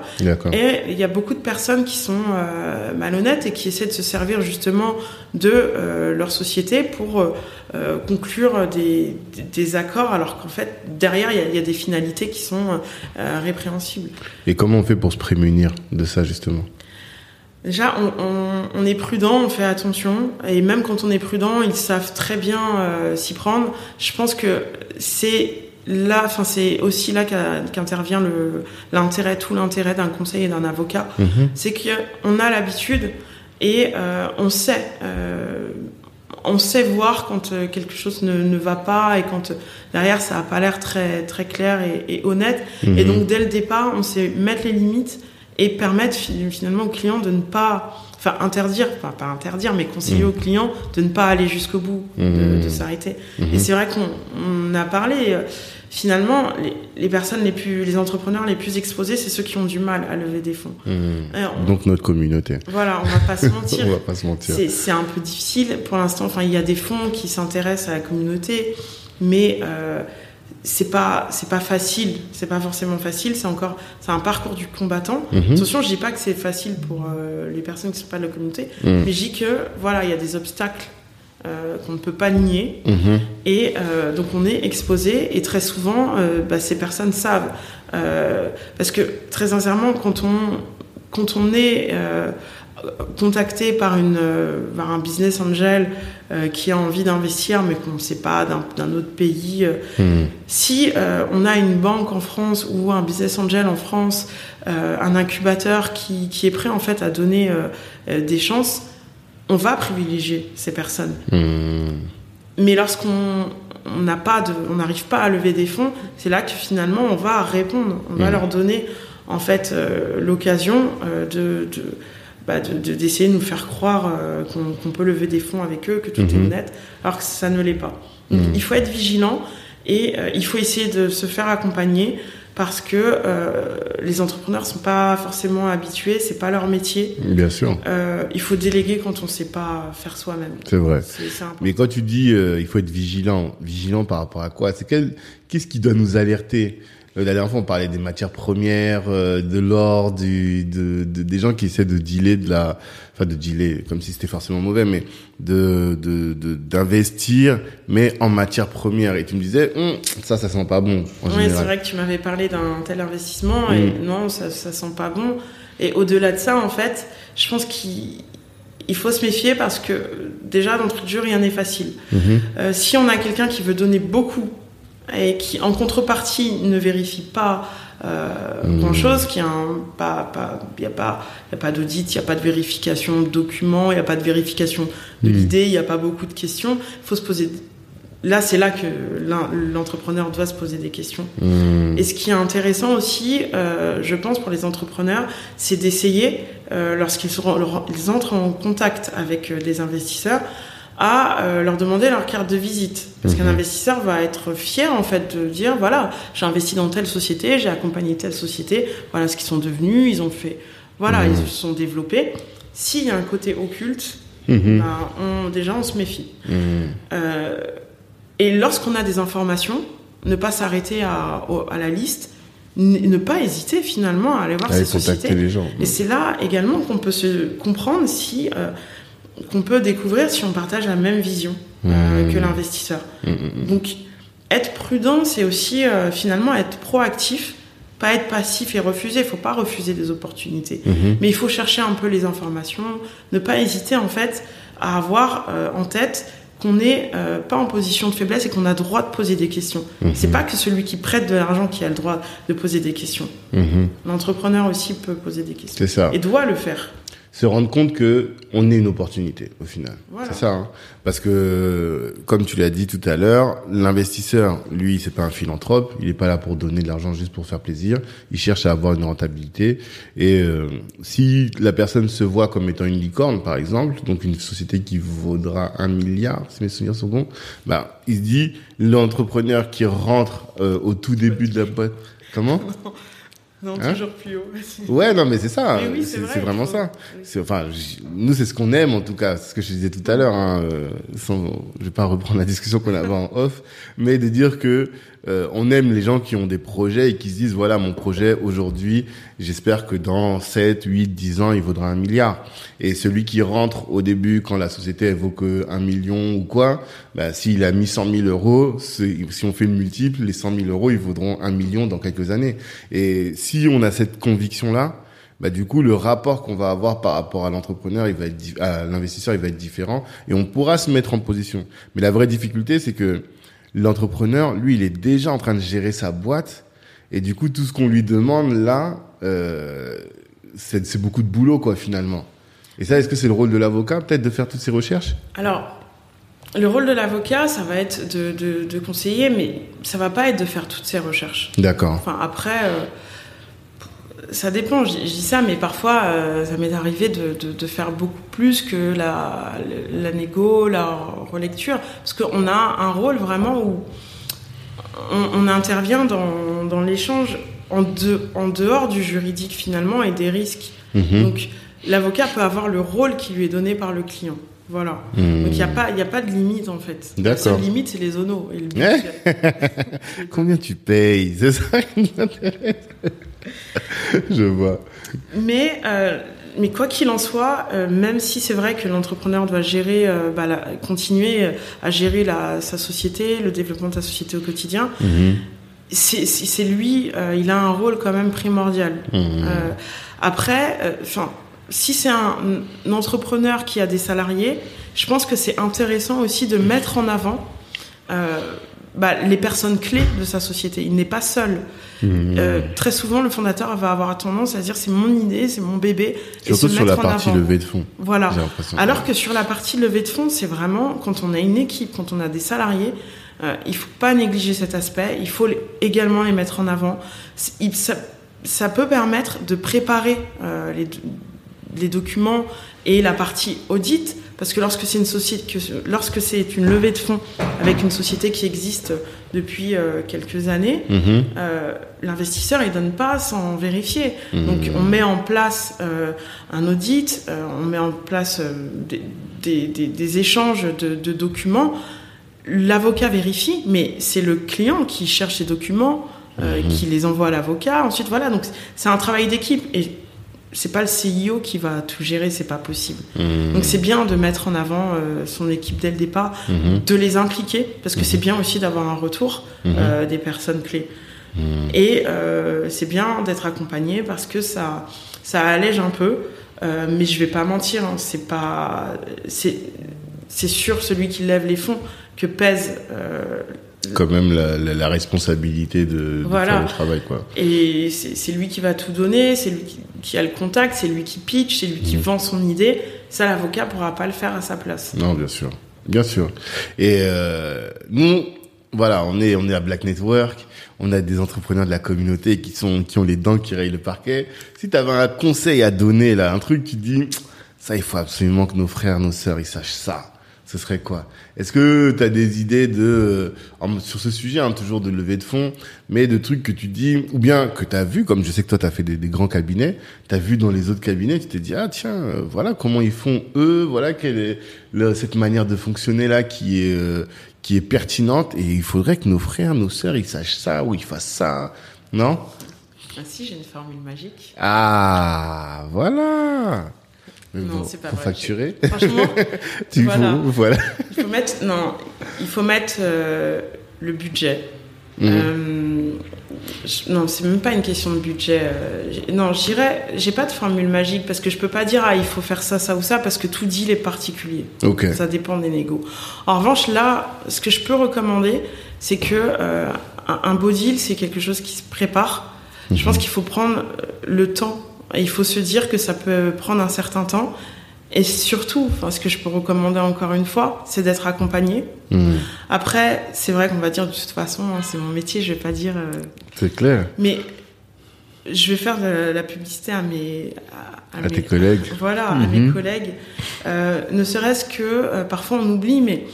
Et il y a beaucoup de personnes qui sont euh, malhonnêtes et qui essaient de se servir justement de euh, leur société pour euh, conclure des, accords, alors qu'en fait, derrière, il y, a, il y a des finalités qui sont euh, répréhensibles. Et comment on fait pour se prémunir de ça justement? Déjà, on, est prudent, on fait attention, et même quand on est prudent, ils savent très bien euh, s'y prendre. Je pense que c'est là, enfin c'est aussi là qu'intervient l'intérêt, tout l'intérêt d'un conseil et d'un avocat, mhm. c'est qu'on a l'habitude et euh, on sait. Euh, on sait voir quand quelque chose ne, va pas et quand derrière ça n'a pas l'air très très clair et, honnête. Et mhm. donc dès le départ, on sait mettre les limites et permettre finalement au client de ne pas, enfin interdire, enfin pas interdire, mais conseiller mmh. au client de ne pas aller jusqu'au bout, de, mmh. s'arrêter. Mmh. Et c'est vrai qu'on a parlé. Finalement, les, personnes les plus, les entrepreneurs les plus exposés, c'est ceux qui ont du mal à lever des fonds. Donc notre communauté. Voilà, on va pas se mentir. [LAUGHS] on va pas se mentir. C'est un peu difficile pour l'instant. Enfin, il y a des fonds qui s'intéressent à la communauté, mais euh, c'est pas c'est pas facile c'est pas forcément facile c'est encore c'est un parcours du combattant mhm. attention je dis pas que c'est facile pour euh, les personnes qui sont pas de la communauté mhm. mais je dis que voilà il y a des obstacles euh, qu'on ne peut pas nier mhm. et euh, donc on est exposé et très souvent bah, ces personnes savent parce que très sincèrement quand on quand on est contacté par, une, euh, par un business angel euh, qui a envie d'investir mais qu'on ne sait pas d'un autre pays, euh, hmm. si on a une banque en France ou un business angel en France, un incubateur qui, qui, est prêt en fait à donner des chances, on va privilégier ces personnes. Hmm. Mais lorsqu'on n'a pas de, on n'arrive pas à lever des fonds, c'est là que finalement on va répondre, on va hmm. leur donner en fait l'occasion de, de bah, d'essayer de, nous faire croire euh, qu'on peut lever des fonds avec eux, que tout est mhm. honnête, alors que ça ne l'est pas. Il faut être vigilant et euh, il faut essayer de se faire accompagner parce que euh, les entrepreneurs sont pas forcément habitués, c'est pas leur métier. Bien sûr. il faut déléguer quand on sait pas faire soi-même. C'est vrai. Mais quand tu dis il faut être vigilant, vigilant par rapport à quoi? C'est qu'est-ce qui doit nous alerter? euh, la dernière fois, on parlait des matières premières, euh, de l'or, du, de, des gens qui essaient de dealer de la, enfin de dealer, comme si c'était forcément mauvais, mais de d'investir, mais en matières premières. Et tu me disais, hum, ça, ça sent pas bon. En oui, c'est vrai que tu m'avais parlé d'un tel investissement et hum. non, ça, ça sent pas bon. Et au-delà de ça, en fait, je pense qu'il faut se méfier parce que déjà, dans le truc rien n'est facile. Mhm. Euh, si on a quelqu'un qui veut donner beaucoup et qui en contrepartie ne vérifie pas euh, mmh. grand chose, qui a pas, pas, y a pas, y a pas d'audit, il n'y a pas de vérification de documents, il n'y a pas de vérification de mmh. l'idée, il n'y a pas beaucoup de questions. Il faut se poser. Là, c'est là que l'entrepreneur doit se poser des questions. Mmh. Et ce qui est intéressant aussi, euh, je pense, pour les entrepreneurs, c'est d'essayer, euh, lorsqu'ils ils entrent en contact avec euh, des investisseurs, à euh, leur demander leur carte de visite. Parce qu'un mhm. investisseur va être fier en fait de dire voilà, j'ai investi dans telle société, j'ai accompagné telle société, voilà ce qu'ils sont devenus, ils ont fait, voilà, mhm. ils se sont développés. S'il y a un côté occulte, mhm. ben, on, déjà on se méfie. Euh, et lorsqu'on a des informations, ne pas s'arrêter à, à, la liste, ne pas hésiter finalement à aller voir ces sociétés. Les gens. Et c'est là également qu'on peut se comprendre si euh, qu'on peut découvrir si on partage la même vision euh, mmh. que l'investisseur. Mmh, mmh, Donc, être prudent, c'est aussi euh, finalement être proactif, pas être passif et refuser. Il faut pas refuser des opportunités, mais il faut chercher un peu les informations, ne pas hésiter en fait à avoir euh, en tête qu'on n'est pas en position de faiblesse et qu'on a droit de poser des questions. C'est pas que celui qui prête de l'argent qui a le droit de poser des questions. L'entrepreneur aussi peut poser des questions. Ça. Et doit le faire se rendre compte que on est une opportunité au final. C'est ça, hein. parce que comme tu l'as dit tout à l'heure, l'investisseur, lui, c'est pas un philanthrope, il est pas là pour donner de l'argent juste pour faire plaisir. Il cherche à avoir une rentabilité. Et euh, si la personne se voit comme étant une licorne, par exemple, donc une société qui vaudra un milliard, si mes souvenirs sont bons, bah il se dit l'entrepreneur qui rentre euh, au tout début de la boîte. [LAUGHS] Comment? Non, hein toujours plus haut. ouais, non, mais c'est ça. c'est vraiment ça. Enfin, nous, c'est ce qu'on aime, en tout cas. C'est ce que je disais tout à l'heure. Hein, euh, sans, je vais pas reprendre la discussion qu'on avait en off, mais de dire que euh, on aime les gens qui ont des projets et qui se disent voilà mon projet aujourd'hui, j'espère que dans 7, 8, 10 ans, il vaudra un milliard. Et celui qui rentre au début quand la société elle vaut que un million ou quoi, bah, s'il a mis 100 000 euros, si on fait le multiple, les 100 000 euros, ils vaudront un million dans quelques années. Et si on a cette conviction là, bah du coup le rapport qu'on va avoir par rapport à l'entrepreneur, il va être à l'investisseur, il va être différent et on pourra se mettre en position. Mais la vraie difficulté, c'est que l'entrepreneur, lui, il est déjà en train de gérer sa boîte et du coup tout ce qu'on lui demande là, euh, c'est beaucoup de boulot quoi finalement. Et ça, est-ce que c'est le rôle de l'avocat peut-être de faire toutes ces recherches? Alors le rôle de l'avocat, ça va être de, de, de, conseiller, mais ça va pas être de faire toutes ces recherches. D'accord. Enfin, après, euh, ça dépend, je, dis ça, mais parfois, euh, ça m'est arrivé de, de, faire beaucoup plus que la, la négo, la relecture, parce qu'on a un rôle vraiment où on, on intervient dans, dans l'échange en, de, en dehors du juridique finalement et des risques. Mhm. Donc, l'avocat peut avoir le rôle qui lui est donné par le client. Voilà. Hmm. Donc il n'y a, pas, a pas de limite en fait. La seule limite, c'est les onos. Et le [LAUGHS] Combien tu payes? C'est ça qui m'intéresse. [LAUGHS] Je vois. mais, euh, mais quoi qu'il en soit, euh, même si c'est vrai que l'entrepreneur doit gérer, euh, bah, la- continuer à gérer la, sa société, le développement de sa société au quotidien, Mhm. c'est lui, il a un rôle quand même primordial. Mhm. Après, enfin, si c'est un, un entrepreneur qui a des salariés, je pense que c'est intéressant aussi de mettre en avant euh, bah, les personnes clés de sa société. Il n'est pas seul. Mhm. Euh, très souvent, le fondateur va avoir tendance à dire c'est mon idée, c'est mon bébé, et Surtout se sur la partie avant. levée de fonds. Voilà. Alors que sur la partie levée de fonds, c'est vraiment quand on a une équipe, quand on a des salariés, euh, il faut pas négliger cet aspect. Il faut également les mettre en avant. Il- ça, ça peut permettre de préparer euh, les, les documents et la partie audit, parce que lorsque c'est une société, que, lorsque c'est une levée de fonds avec une société qui existe depuis euh, quelques années, Mhm. euh, l'investisseur il donne pas sans vérifier. Mhm. Donc on met en place euh, un audit, on met en place des, des- des- des échanges de, de documents. L'avocat vérifie, mais c'est le client qui cherche ces documents, Mhm. qui les envoie à l'avocat. Ensuite voilà, donc c'est un travail d'équipe et c'est pas le CIO qui va tout gérer, c'est pas possible. Mhm. Donc c'est bien de mettre en avant euh, son équipe dès le départ, Mhm. de les impliquer parce que Mhm. c'est bien aussi d'avoir un retour euh, des personnes clés. Et euh, c'est bien d'être accompagné parce que ça, ça allège un peu. Mais je vais pas mentir, hein, c'est pas, c'est, c'est sur celui qui lève les fonds que pèse. Quand même la, la, la responsabilité de, de Voilà. faire le travail, quoi. et c'est, lui qui va tout donner, c'est lui qui, qui a le contact, c'est lui qui pitch, c'est lui qui Mhm. vend son idée. Ça, l'avocat pourra pas le faire à sa place. Non, bien sûr, bien sûr. Et euh, nous, voilà, on est on est à Black Network, on a des entrepreneurs de la communauté qui sont qui ont les dents qui rayent le parquet. Si tu avais un conseil à donner là, un truc qui dit ça, il faut absolument que nos frères, nos sœurs, ils sachent ça. Ce serait quoi? Est-ce que tu as des idées de euh, sur ce sujet, hein, toujours de levée de fonds, mais de trucs que tu dis ou bien que tu as vu, comme je sais que toi tu as fait des, des grands cabinets, tu as vu dans les autres cabinets, tu t'es dit ah tiens, euh, voilà comment ils font eux, voilà quelle est le- cette manière de fonctionner là qui est euh, qui est pertinente et il faudrait que nos frères, nos sœurs, ils sachent ça ou ils fassent ça, non? Ah si, j'ai une formule magique. Ah voilà. Non, c'est pas vrai, facturer. Franchement, [LAUGHS] Tu Voilà. faut- voilà. il faut mettre, non, il faut mettre euh, le budget. Mhm. Euh, je- non, c'est même pas une question de budget. euh, non, je dirais, j'ai pas de formule magique parce que je peux pas dire ah il faut faire ça, ça ou ça parce que tout dit les particuliers. Ok. Ça dépend des négos. En revanche, là, ce que je peux recommander, c'est que euh, un, un beau deal, c'est quelque chose qui se prépare. Je pense qu'il faut prendre le temps. Il faut se dire que ça peut prendre un certain temps. Et surtout, enfin, ce que je peux recommander encore une fois, c'est d'être accompagné. Mhm. Après, c'est vrai qu'on va dire de toute façon, hein, c'est mon métier, je vais pas dire. euh, C'est clair. mais je vais faire de la publicité à mes. À, À mes- tes collègues. Voilà, à Mhm. mes collègues. Euh, ne serait-ce que, euh, parfois on oublie, mais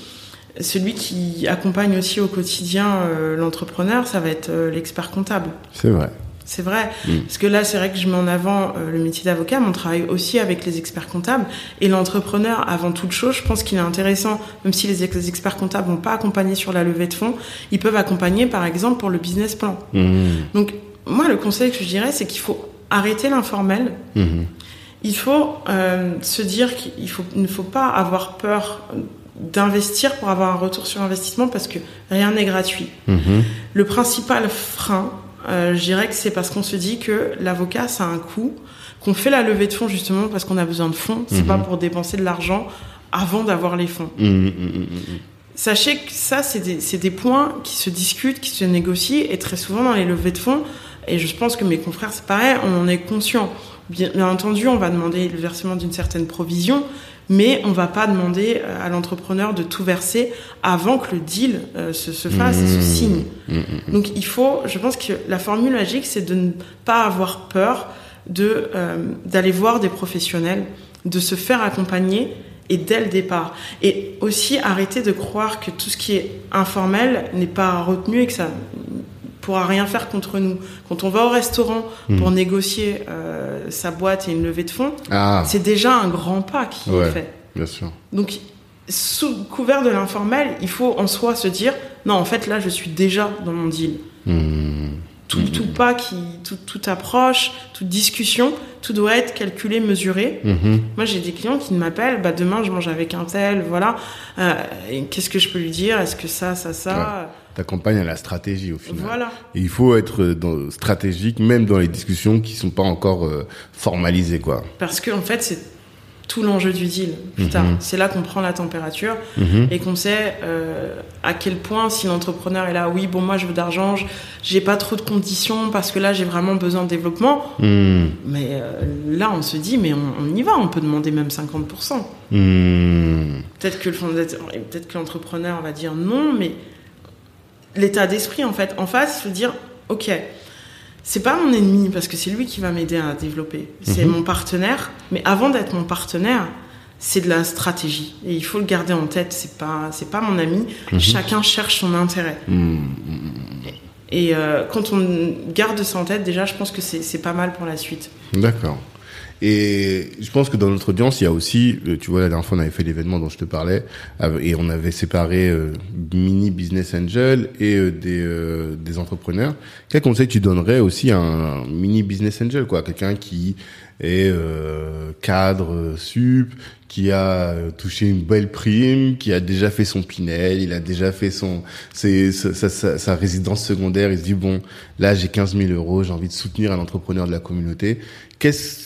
celui qui accompagne aussi au quotidien euh, l'entrepreneur, ça va être euh, l'expert comptable. C'est vrai. C'est vrai. Mm. Parce que là, c'est vrai que je mets en avant euh, le métier d'avocat, mais on travaille aussi avec les experts comptables. Et l'entrepreneur, avant toute chose, je pense qu'il est intéressant, même si les, ex- les experts comptables vont pas accompagner sur la levée de fonds, ils peuvent accompagner, par exemple, pour le business plan. Mhm. Donc, moi, le conseil que je dirais, c'est qu'il faut arrêter l'informel. Mhm. Il faut euh, se dire qu'il faut, ne faut pas avoir peur d'investir pour avoir un retour sur investissement parce que rien n'est gratuit. Mhm. Le principal frein, euh, je dirais que c'est parce qu'on se dit que l'avocat, ça a un coût, qu'on fait la levée de fonds justement parce qu'on a besoin de fonds. C'est Mhm. pas pour dépenser de l'argent avant d'avoir les fonds. Mmh, mmh, mmh, mmh. Sachez que ça, c'est des, points qui se discutent, qui se négocient, et très souvent dans les levées de fonds, et je pense que mes confrères, c'est pareil, on en est conscient. Bien, bien entendu, on va demander le versement d'une certaine provision, mais on va pas demander euh, à l'entrepreneur de tout verser avant que le deal euh, se, se fasse et se Mmh. signe. Mmh, mmh. Donc il faut, je pense que la formule magique, c'est de ne pas avoir peur de euh, d'aller voir des professionnels, de se faire accompagner et dès le départ. Et aussi arrêter de croire que tout ce qui est informel n'est pas retenu et que ça pourra rien faire contre nous. Quand on va au restaurant Mm. pour négocier euh, sa boîte et une levée de fonds, Ah, c'est déjà un grand pas qui Ouais. est fait. bien sûr. Donc, sous couvert de l'informel, il faut en soi se dire non, en fait, là, je suis déjà dans mon deal. Mmh. Tout, tout pas qui, tout, toute approche, toute discussion, tout doit être calculé, mesuré. Moi, j'ai des clients qui m'appellent, bah, demain, je mange avec un tel, voilà. Euh, Qu'est-ce que je peux lui dire? Est-ce que ça, ça, ça? T'accompagnes à la stratégie au final. Voilà. Et il faut être dans, stratégique, même dans les discussions qui sont pas encore euh, formalisées, quoi. Parce que, en fait, c'est tout l'enjeu du deal, Mhm. tard. C'est là qu'on prend la température Mhm. et qu'on sait euh, à quel point, si l'entrepreneur est là, oui, bon, moi, je veux d'argent, je- j'ai pas trop de conditions parce que là, j'ai vraiment besoin de développement. Mmh. Mais euh, là, on se dit, mais on, on y va, on peut demander même 50%. Mmh. Peut-être que le fondateur, peut-être que l'entrepreneur va dire non, mais l'état d'esprit, en fait, en face, se dire, ok, c'est pas mon ennemi parce que c'est lui qui va m'aider à développer. C'est Mhm. mon partenaire, mais avant d'être mon partenaire, c'est de la stratégie et il faut le garder en tête. C'est pas, c'est pas mon ami. Mhm. Chacun cherche son intérêt. Mmh. Et euh, quand on garde ça en tête, déjà, je pense que c'est pas mal pour la suite. D'accord. Et je pense que dans notre audience, il y a aussi, euh, tu vois, la dernière fois, on avait fait l'événement dont je te parlais, et on avait séparé euh, mini business angel et euh, des, euh, des entrepreneurs. Quel conseil tu donnerais aussi à un mini business angel, quoi, quelqu'un qui est euh, cadre sup, qui a euh, touché une belle prime, qui a déjà fait son Pinel, il a déjà fait son ses, sa, sa- sa- résidence secondaire, il se dit bon, là j'ai 15 000 euros, j'ai envie de soutenir un entrepreneur de la communauté. Qu'est-ce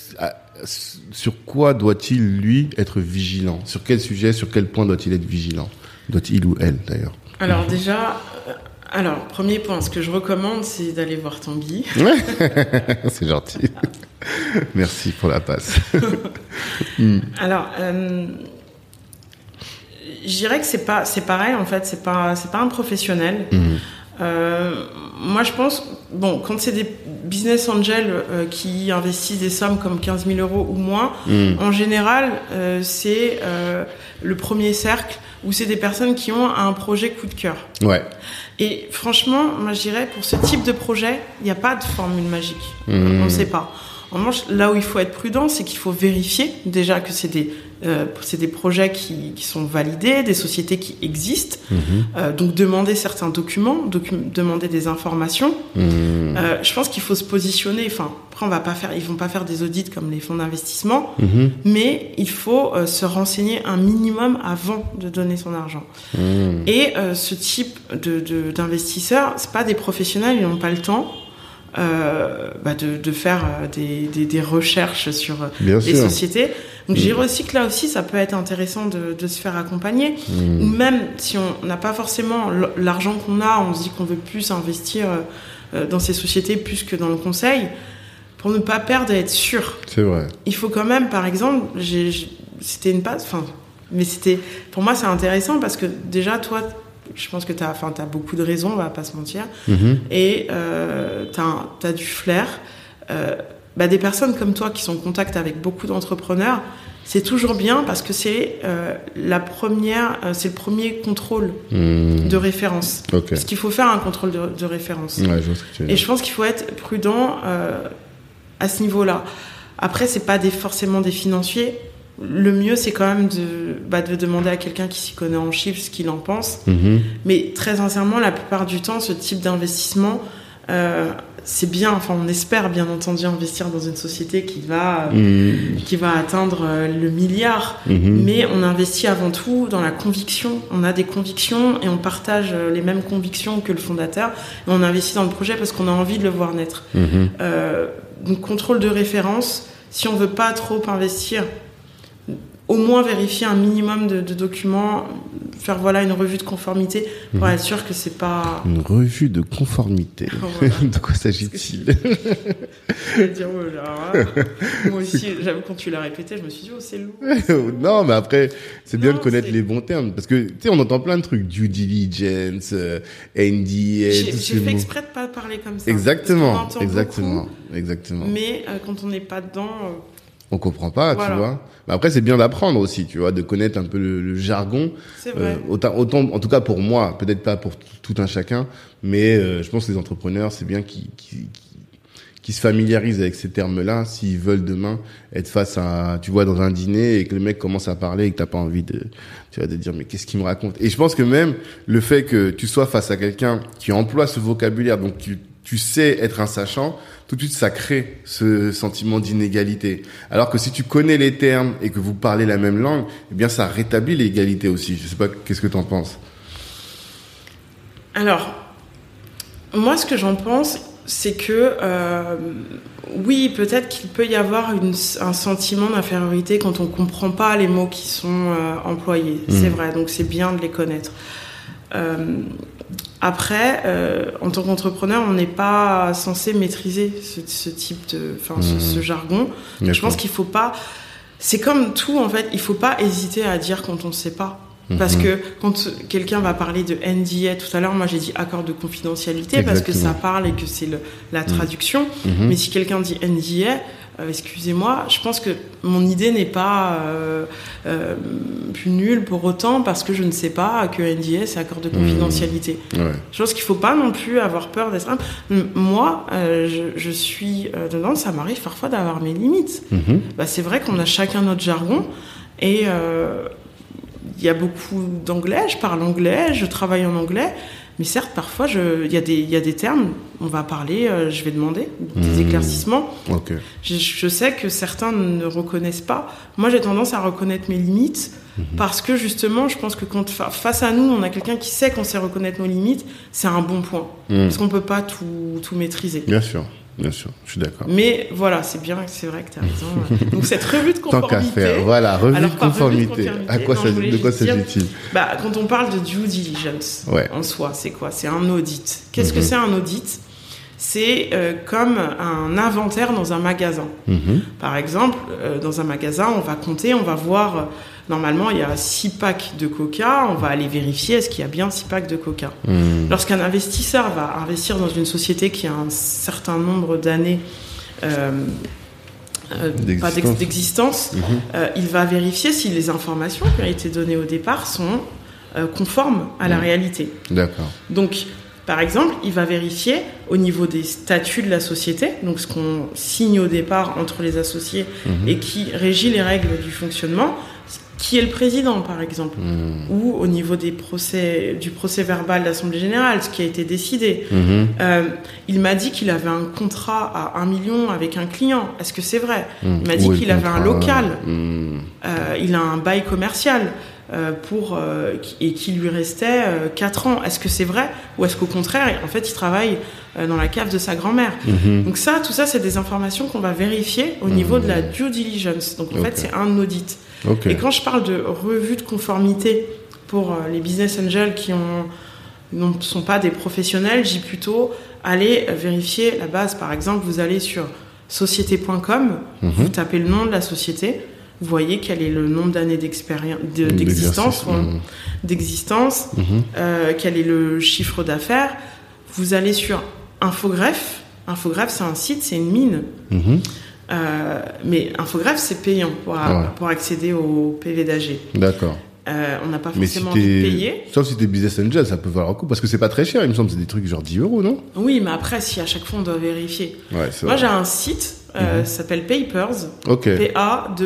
sur quoi doit-il lui être vigilant? Sur quel sujet, sur quel point doit-il être vigilant? Doit-il ou elle d'ailleurs? Alors déjà, euh, alors premier point, ce que je recommande, c'est d'aller voir Tanguy. [LAUGHS] C'est gentil. Merci pour la passe. [LAUGHS] Alors, euh, je dirais que c'est pas, c'est pareil en fait, c'est pas, c'est pas un professionnel. Mhm. Euh, moi, je pense, bon, quand c'est des business angels euh, qui investissent des sommes comme 15 000 euros ou moins, Mhm. en général, euh, c'est euh, le premier cercle où c'est des personnes qui ont un projet coup de cœur. Ouais. Et franchement, moi je dirais, pour ce type de projet, il n'y a pas de formule magique. Mmh. On ne sait pas. En revanche, là où il faut être prudent, c'est qu'il faut vérifier déjà que c'est des, euh, c'est des projets qui, qui sont validés, des sociétés qui existent. Mhm. Euh, donc demander certains documents, docu- demander des informations. Mhm. Euh, je pense qu'il faut se positionner. Enfin, après, on va pas faire, ils vont pas faire des audits comme les fonds d'investissement, Mhm. mais il faut se renseigner un minimum avant de donner son argent. Et ce type de, d'investisseurs, c'est pas des professionnels, ils n'ont pas le temps bah, de, de faire des, des, des recherches sur Bien les sûr. sociétés. Donc j'ai Mm. aussi que là aussi, ça peut être intéressant de, de se faire accompagner. Mhm. Ou même si on n'a pas forcément l'argent qu'on a, on se dit qu'on veut plus investir euh, euh, dans ces sociétés plus que dans le conseil, pour ne pas perdre et être sûr C'est vrai. il faut quand même, par exemple, c'était une passe, enfin, mais c'était, pour moi, c'est intéressant parce que déjà, toi, je pense que tu as, enfin, as beaucoup de raisons, on va pas se mentir, Mhm. et euh, tu as, du flair. Euh, bah, des personnes comme toi qui sont en contact avec beaucoup d'entrepreneurs, c'est toujours bien parce que c'est euh, la première, euh, c'est le premier contrôle Mhm. de référence. Parce qu'il faut faire un contrôle de, de référence. Ouais, je Et je pense qu'il faut être prudent euh, à ce niveau-là. Après, c'est pas des, forcément des financiers. Le mieux, c'est quand même de, bah, de demander à quelqu'un qui s'y connaît en chiffres ce qu'il en pense. Mhm. Mais très sincèrement, la plupart du temps, ce type d'investissement, euh, c'est bien. Enfin, on espère bien entendu investir dans une société qui va, Mhm. qui va atteindre euh, le milliard. Mhm. Mais on investit avant tout dans la conviction. On a des convictions et on partage euh, les mêmes convictions que le fondateur. Et on investit dans le projet parce qu'on a envie de le voir naître. Mhm. Euh, donc contrôle de référence, si on veut pas trop investir, au moins vérifier un minimum de, de documents, faire voilà une revue de conformité pour Mhm. être sûr que c'est pas. Une revue de conformité. [LAUGHS] Voilà. [LAUGHS] de quoi s'agit-il Je vais dire, oh là, [LAUGHS] moi aussi, j'avoue quand tu l'as répété, je me suis dit oh c'est lourd. Non, mais après, c'est bien de connaître les bons termes. Parce que, tu sais, on entend plein de trucs. Due diligence, euh, NDA, J'ai fait exprès de pas parler comme ça. Exactement, exactement, beaucoup, exactement. mais euh, quand on n'est pas dedans, euh, On comprend pas, Voilà. tu vois. Mais après, c'est bien d'apprendre aussi, tu vois, de connaître un peu le, le jargon. c'est Euh, vrai. autant, autant, en tout cas pour moi, peut-être pas pour tout un chacun, mais euh, je pense que les entrepreneurs, c'est bien qu'ils qu'ils se familiarisent avec ces termes-là s'ils veulent demain être face à, tu vois, dans un dîner et que le mec commence à parler et que t'as pas envie de, tu vois, de dire mais qu'est-ce qu'il me raconte? Et je pense que même le fait que tu sois face à quelqu'un qui emploie ce vocabulaire, donc tu, tu sais être un sachant, tout de suite ça crée ce sentiment d'inégalité. Alors que si tu connais les termes et que vous parlez la même langue, eh bien ça rétablit l'égalité aussi. Je sais pas qu'est-ce que t'en penses? Alors, moi, ce que j'en pense, c'est que euh, oui, peut-être qu'il peut y avoir une- un sentiment d'infériorité quand on comprend pas les mots qui sont euh, employés. C'est vrai, donc c'est bien de les connaître. Euh, après, euh, en tant qu'entrepreneur, on n'est pas censé maîtriser ce, ce type de, enfin, ce, ce jargon. Je pense qu'il faut pas. C'est comme tout en fait. Il faut pas hésiter à dire quand on ne sait pas. Parce Mhm. que quand quelqu'un va parler de NDA tout à l'heure, moi j'ai dit accord de confidentialité parce que ça parle et que c'est la traduction. Mais si quelqu'un dit NDA, euh, excusez-moi, je pense que mon idée n'est pas euh, euh, plus nulle pour autant parce que je ne sais pas que NDA c'est accord de confidentialité. Ouais. Je pense qu'il faut pas non plus avoir peur d'être. Moi, je, je suis dedans, ça m'arrive parfois d'avoir mes limites. Mhm. Bah, c'est vrai qu'on a chacun notre jargon et il y a beaucoup d'anglais, je parle anglais, je travaille en anglais, mais certes, parfois, il y, a des- il y a des termes, on va parler, euh, je vais demander des Mhm. éclaircissements. Je, je sais que certains ne reconnaissent pas. Moi, j'ai tendance à reconnaître mes limites parce que justement, je pense que quand fa- face à nous, on a quelqu'un qui sait qu'on sait reconnaître nos limites, c'est un bon point. Mhm. Parce qu'on peut pas tout, tout maîtriser. Bien sûr, bien sûr, je suis d'accord. Mais voilà, c'est bien, c'est vrai que tu as raison. [LAUGHS] Donc cette revue de Tant qu'à conformité, faire, voilà, revue Alors, de par revue de conformité. conformité, À quoi non, ça, de quoi s'agit-il? bah, quand on parle de due diligence Ouais. en soi, c'est quoi? C'est un audit. Qu'est-ce que Mhm. c'est un audit? C'est euh, comme un inventaire dans un magasin. Mhm. Par exemple, euh, dans un magasin, on va compter, on va voir, normalement, il y a 6 packs de coca, on va aller vérifier est-ce qu'il y a bien 6 packs de coca. Mhm. Lorsqu'un investisseur va investir dans une société qui a un certain nombre d'années euh, euh, D'existence. Mhm. euh, il va vérifier si les informations qui ont été données au départ sont conformes à la Mhm. réalité. D'accord. Donc, par exemple, il va vérifier au niveau des statuts de la société, donc ce qu'on signe au départ entre les associés Mhm. et qui régit les règles du fonctionnement, qui est le président, par exemple, Mhm. ou au niveau des procès, du procès verbal de l'Assemblée générale, ce qui a été décidé. Mhm. Euh, il m'a dit qu'il avait un contrat à 1 million avec un client. Est-ce que c'est vrai? Il m'a dit qu'il avait un local. Euh, il a un bail commercial euh, pour et qui lui restait 4 ans. Est-ce que c'est vrai? Ou est-ce qu'au contraire, en fait, il travaille dans la cave de sa grand-mère? Donc ça, tout ça, c'est des informations qu'on va vérifier au niveau de la due diligence. Donc en fait, c'est un audit. Et quand je parle de revue de conformité pour euh, les business angels qui ne sont pas des professionnels, j'ai plutôt aller euh, vérifier la base. Par exemple, vous allez sur société.com, Mhm. vous tapez le nom de la société, vous voyez quel est le nombre d'années d'existence, d'existence, Mhm. euh, quel est le chiffre d'affaires. Vous allez sur Infogreffe. Infogreffe, c'est un site, c'est une mine. Mhm. Euh, mais Infogreffe, c'est payant pour, Ouais. pour accéder au PV d'AG. D'accord. Euh, on n'a pas Mais si forcément envie de payer. sauf si t'es business angel, ça peut valoir le coup parce que c'est pas très cher, il me semble, c'est des trucs genre 10 euros, non? Oui, mais après, si à chaque fois on doit vérifier. Ouais, Moi, j'ai un site, euh, ça s'appelle Papers, Ok.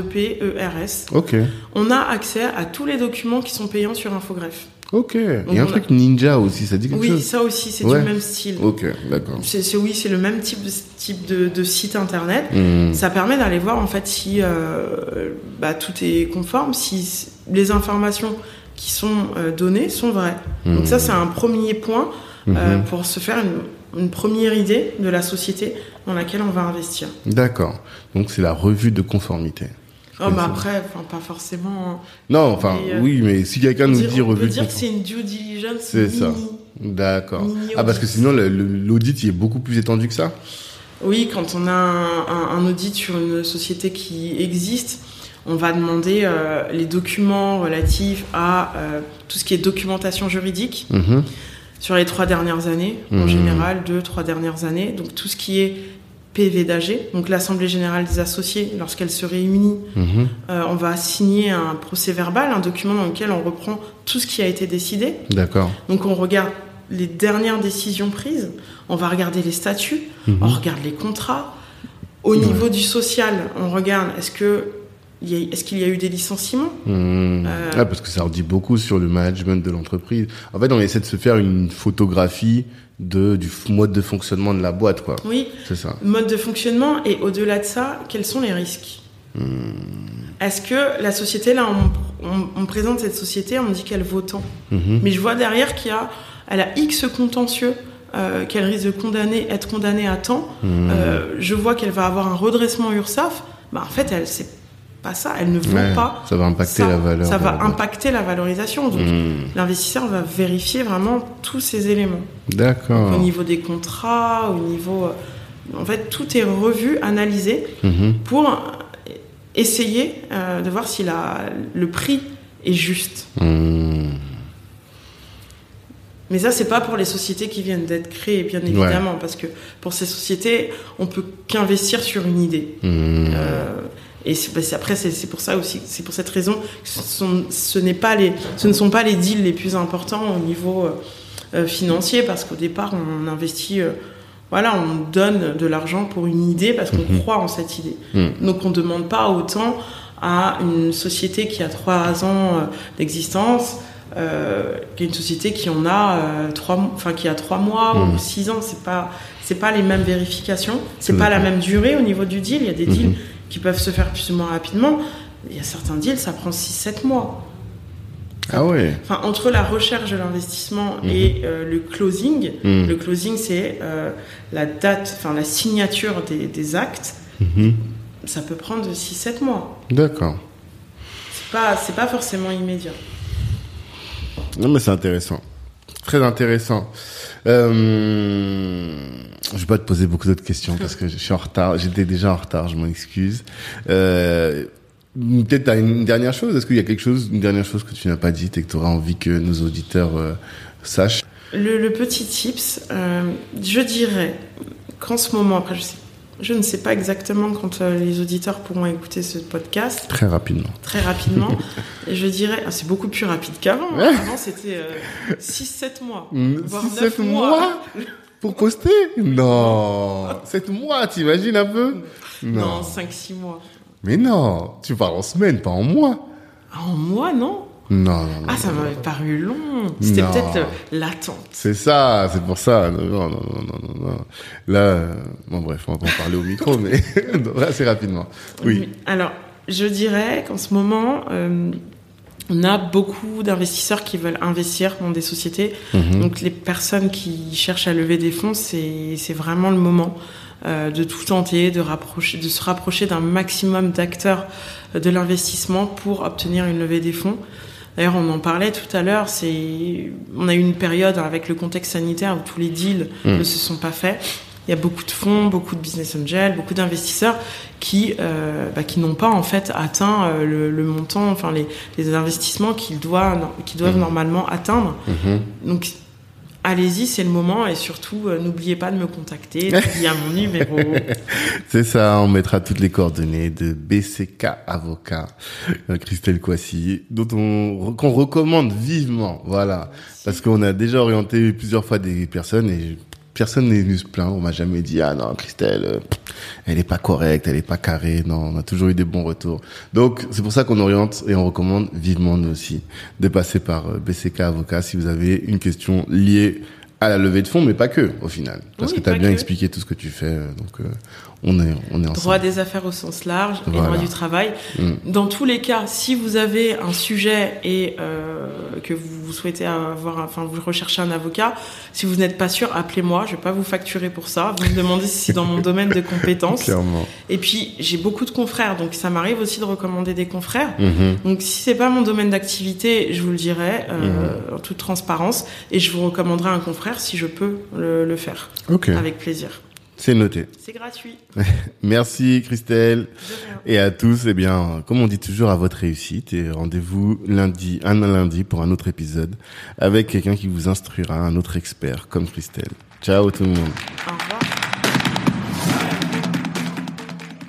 P-A-2-P-E-R-S. Ok. On a accès à tous les documents qui sont payants sur Infogreffe. Ok. Il y a un truc ninja aussi, ça dit quelque Oui, chose? ça aussi, c'est Ouais. du même style. Ok, d'accord. C'est, oui, c'est le même type de, type de, de site internet. Mhm. Ça permet d'aller voir en fait si euh, bah, tout est conforme, si les informations qui sont euh, données sont vraies. Donc ça, c'est un premier point euh, pour se faire une, une première idée de la société dans laquelle on va investir. D'accord. Donc c'est la revue de conformité. Oh, bah après, enfin, pas forcément. Non, enfin, Mais, euh, oui, mais si quelqu'un nous dit on peut revue dire que c'est une due diligence C'est ça. D'accord. Ah, parce que sinon, l'audit, il est beaucoup plus étendu que ça Oui, quand on a un, un- un audit sur une société qui existe, on va demander euh, les documents relatifs à euh, tout ce qui est documentation juridique Mhm. sur les trois dernières années, en Mhm. général, deux, trois dernières années. Donc tout ce qui est PV d'AG, donc l'Assemblée Générale des Associés, lorsqu'elle se réunit, Mhm. euh, on va signer un procès verbal, un document dans lequel on reprend tout ce qui a été décidé. D'accord. Donc on regarde les dernières décisions prises, on va regarder les statuts, Mhm. on regarde les contrats. Au niveau du social, on regarde est-ce que est-ce qu'il y a eu des licenciements? Mhm. Euh, Ah, parce que ça en dit beaucoup sur le management de l'entreprise. En fait, on essaie de se faire une photographie de, du mode de fonctionnement de la boîte, quoi. Oui, C'est ça. mode de fonctionnement et au-delà de ça, quels sont les risques Est-ce que la société là, on, on- on présente cette société, on dit qu'elle vaut tant, Mhm. mais je vois derrière qu'il y a, elle a X contentieux. euh, qu'elle risque de condamner, être condamnée à temps, Mhm. Euh, je vois qu'elle va avoir un redressement URSAF, bah en fait, elle c'est pas ça, elle ne Ouais, pas. ça va impacter ça. la valeur. Ça va impacter la valorisation. Donc, Mhm. l'investisseur va vérifier vraiment tous ces éléments. D'accord. Au niveau des contrats, au niveau. euh, En fait, tout est revu, analysé Mhm. pour essayer euh, de voir si la, le prix est juste. Mhm. Mais ça, c'est pas pour les sociétés qui viennent d'être créées, bien évidemment, parce que pour ces sociétés, on peut qu'investir sur une idée. Mhm. Euh, et après, c'est pour ça aussi, c'est pour cette raison que ce, sont- ce n'est pas les, ce ne sont pas les deals les plus importants au niveau euh, euh, financier, parce qu'au départ, on investit, euh, voilà, on donne de l'argent pour une idée parce qu'on croit en cette idée. Mhm. Donc, on ne demande pas autant à une société qui a trois ans euh, d'existence. Euh, qu'à une société qui en a trois, mois- enfin qui a trois mois Mhm. ou six ans, c'est pas c'est pas les mêmes vérifications, c'est pas la même durée au niveau du deal. Il y a des deals Mhm. Qui peuvent se faire plus ou moins rapidement. Il y a certains deals, ça prend 6-7 mois. Ah ouais. Enfin, entre la recherche de l'investissement et euh, le closing, Mhm. le closing, c'est euh, la date, enfin la signature des, des actes, Mhm. ça peut prendre 6-7 mois. D'accord. C'est pas, c'est pas forcément immédiat. Non, mais c'est intéressant. Très intéressant. Euh, je vais pas te poser beaucoup d'autres questions parce que je suis en retard. J'étais déjà en retard, je m'en excuse. Euh, Peut-être t'as une dernière chose. Est-ce qu'il y a quelque chose, une dernière chose que tu n'as pas dit et que tu auras envie que nos auditeurs euh, sachent? Le, le petit tips, euh, je dirais qu'en ce moment, après, je, sais- je ne sais pas exactement quand euh, les auditeurs pourront écouter ce podcast, Très rapidement. très rapidement. [LAUGHS] Et je dirais, ah, c'est beaucoup plus rapide qu'avant. hein. Avant, c'était 6-7 mois. voire 6, neuf 7 mois pour poster? Non 7 mois, t'imagines un peu? Non, 5-6 mois. Mais non, tu parles en semaine, pas en mois. En mois, non Non, non, non. Ah, ça m'avait paru long. C'était peut-être euh, l'attente. C'est ça, c'est pour ça. Non, non, non, non, non. Là, euh, bon bref, on va en parler au micro, mais [LAUGHS] assez rapidement. Oui. Alors, je dirais qu'en ce moment, euh, on a beaucoup d'investisseurs qui veulent investir dans des sociétés. Mhm. Donc, les personnes qui cherchent à lever des fonds, c'est vraiment le moment euh, de tout tenter, de, rapprocher, de se rapprocher d'un maximum d'acteurs de l'investissement pour obtenir une levée des fonds. D'ailleurs, on en parlait tout à l'heure. C'est, on a eu une période avec le contexte sanitaire où tous les deals Mm. ne se sont pas faits. Il y a beaucoup de fonds, beaucoup de business angels, beaucoup d'investisseurs qui euh, bah, qui n'ont pas en fait atteint euh, le, le montant, enfin les, les investissements qu'ils doivent qu'ils doivent Mm. normalement atteindre. Mhm. Donc allez-y, c'est le moment et surtout euh, n'oubliez pas de me contacter. Il y a mon [LAUGHS] numéro. C'est ça, on mettra toutes les coordonnées de BCK Avocat, euh, Christelle Coissy, dont on qu'on recommande vivement, voilà, parce qu'on a déjà orienté plusieurs fois des personnes et personne n'est venu se plaindre. On m'a jamais dit ah non Christelle, euh, elle est pas correcte, elle est pas carrée. Non, on a toujours eu des bons retours. Donc c'est pour ça qu'on oriente et on recommande vivement nous aussi de passer par euh, BCK Avocat si vous avez une question liée à la levée de fonds, mais pas que, au final. Parce Oui, que tu as bien que. expliqué tout ce que tu fais. euh, Donc, euh, on est, on est ensemble. Droit des affaires au sens large et droit du travail. Mm. Dans tous les cas, si vous avez un sujet et euh, que vous souhaitez avoir, enfin vous recherchez un avocat, si vous n'êtes pas sûr, appelez-moi. Je vais pas vous facturer pour ça. Vous me demandez si c'est dans mon domaine de compétences. Clairement. Et puis j'ai beaucoup de confrères, donc ça m'arrive aussi de recommander des confrères. Mhm. Donc si c'est pas mon domaine d'activité, je vous le dirai euh, Mhm. en toute transparence et je vous recommanderai un confrère si je peux le, le faire avec plaisir. C'est noté. C'est gratuit. [LAUGHS] Merci Christelle. Et à tous, eh bien, comme on dit toujours, à votre réussite. Et rendez-vous lundi, un lundi pour un autre épisode avec quelqu'un qui vous instruira, un autre expert comme Christelle. Ciao tout le monde. Au revoir.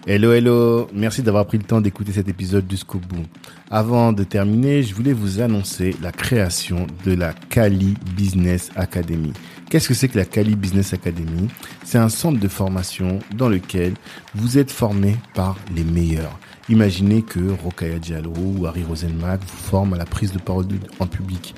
Hello, hello. Merci d'avoir pris le temps d'écouter cet épisode jusqu'au bout. Avant de terminer, je voulais vous annoncer la création de la Kali Business Academy. Qu'est-ce que c'est que la Kali Business Academy? C'est un centre de formation dans lequel vous êtes formé par les meilleurs. Imaginez que Rokaya Diallo ou Harry Rosenmack vous forment à la prise de parole en public.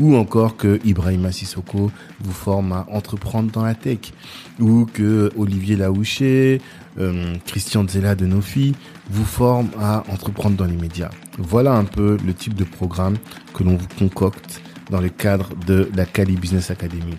Ou encore que Ibrahima Sissoko vous forme à entreprendre dans la tech. Ou que Olivier Laouché, euh, Christian Zella de Nofi vous forme à entreprendre dans les médias. Voilà un peu le type de programme que l'on vous concocte dans le cadre de la Cali Business Academy.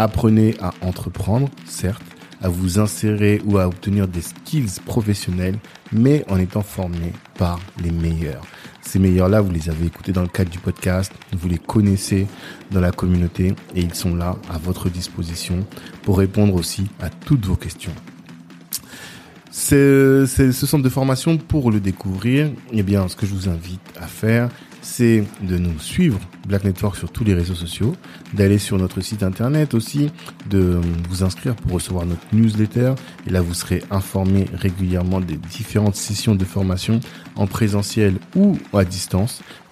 Apprenez à entreprendre, certes, à vous insérer ou à obtenir des skills professionnels, mais en étant formé par les meilleurs. Ces meilleurs-là, vous les avez écoutés dans le cadre du podcast, vous les connaissez dans la communauté et ils sont là à votre disposition pour répondre aussi à toutes vos questions. C'est ce centre de formation pour le découvrir. Eh bien, ce que je vous invite à faire, c'est de nous suivre Black Network sur tous les réseaux sociaux, d'aller sur notre site internet aussi, de vous inscrire pour recevoir notre newsletter. Et là, vous serez informé régulièrement des différentes sessions de formation en présentiel ou à distance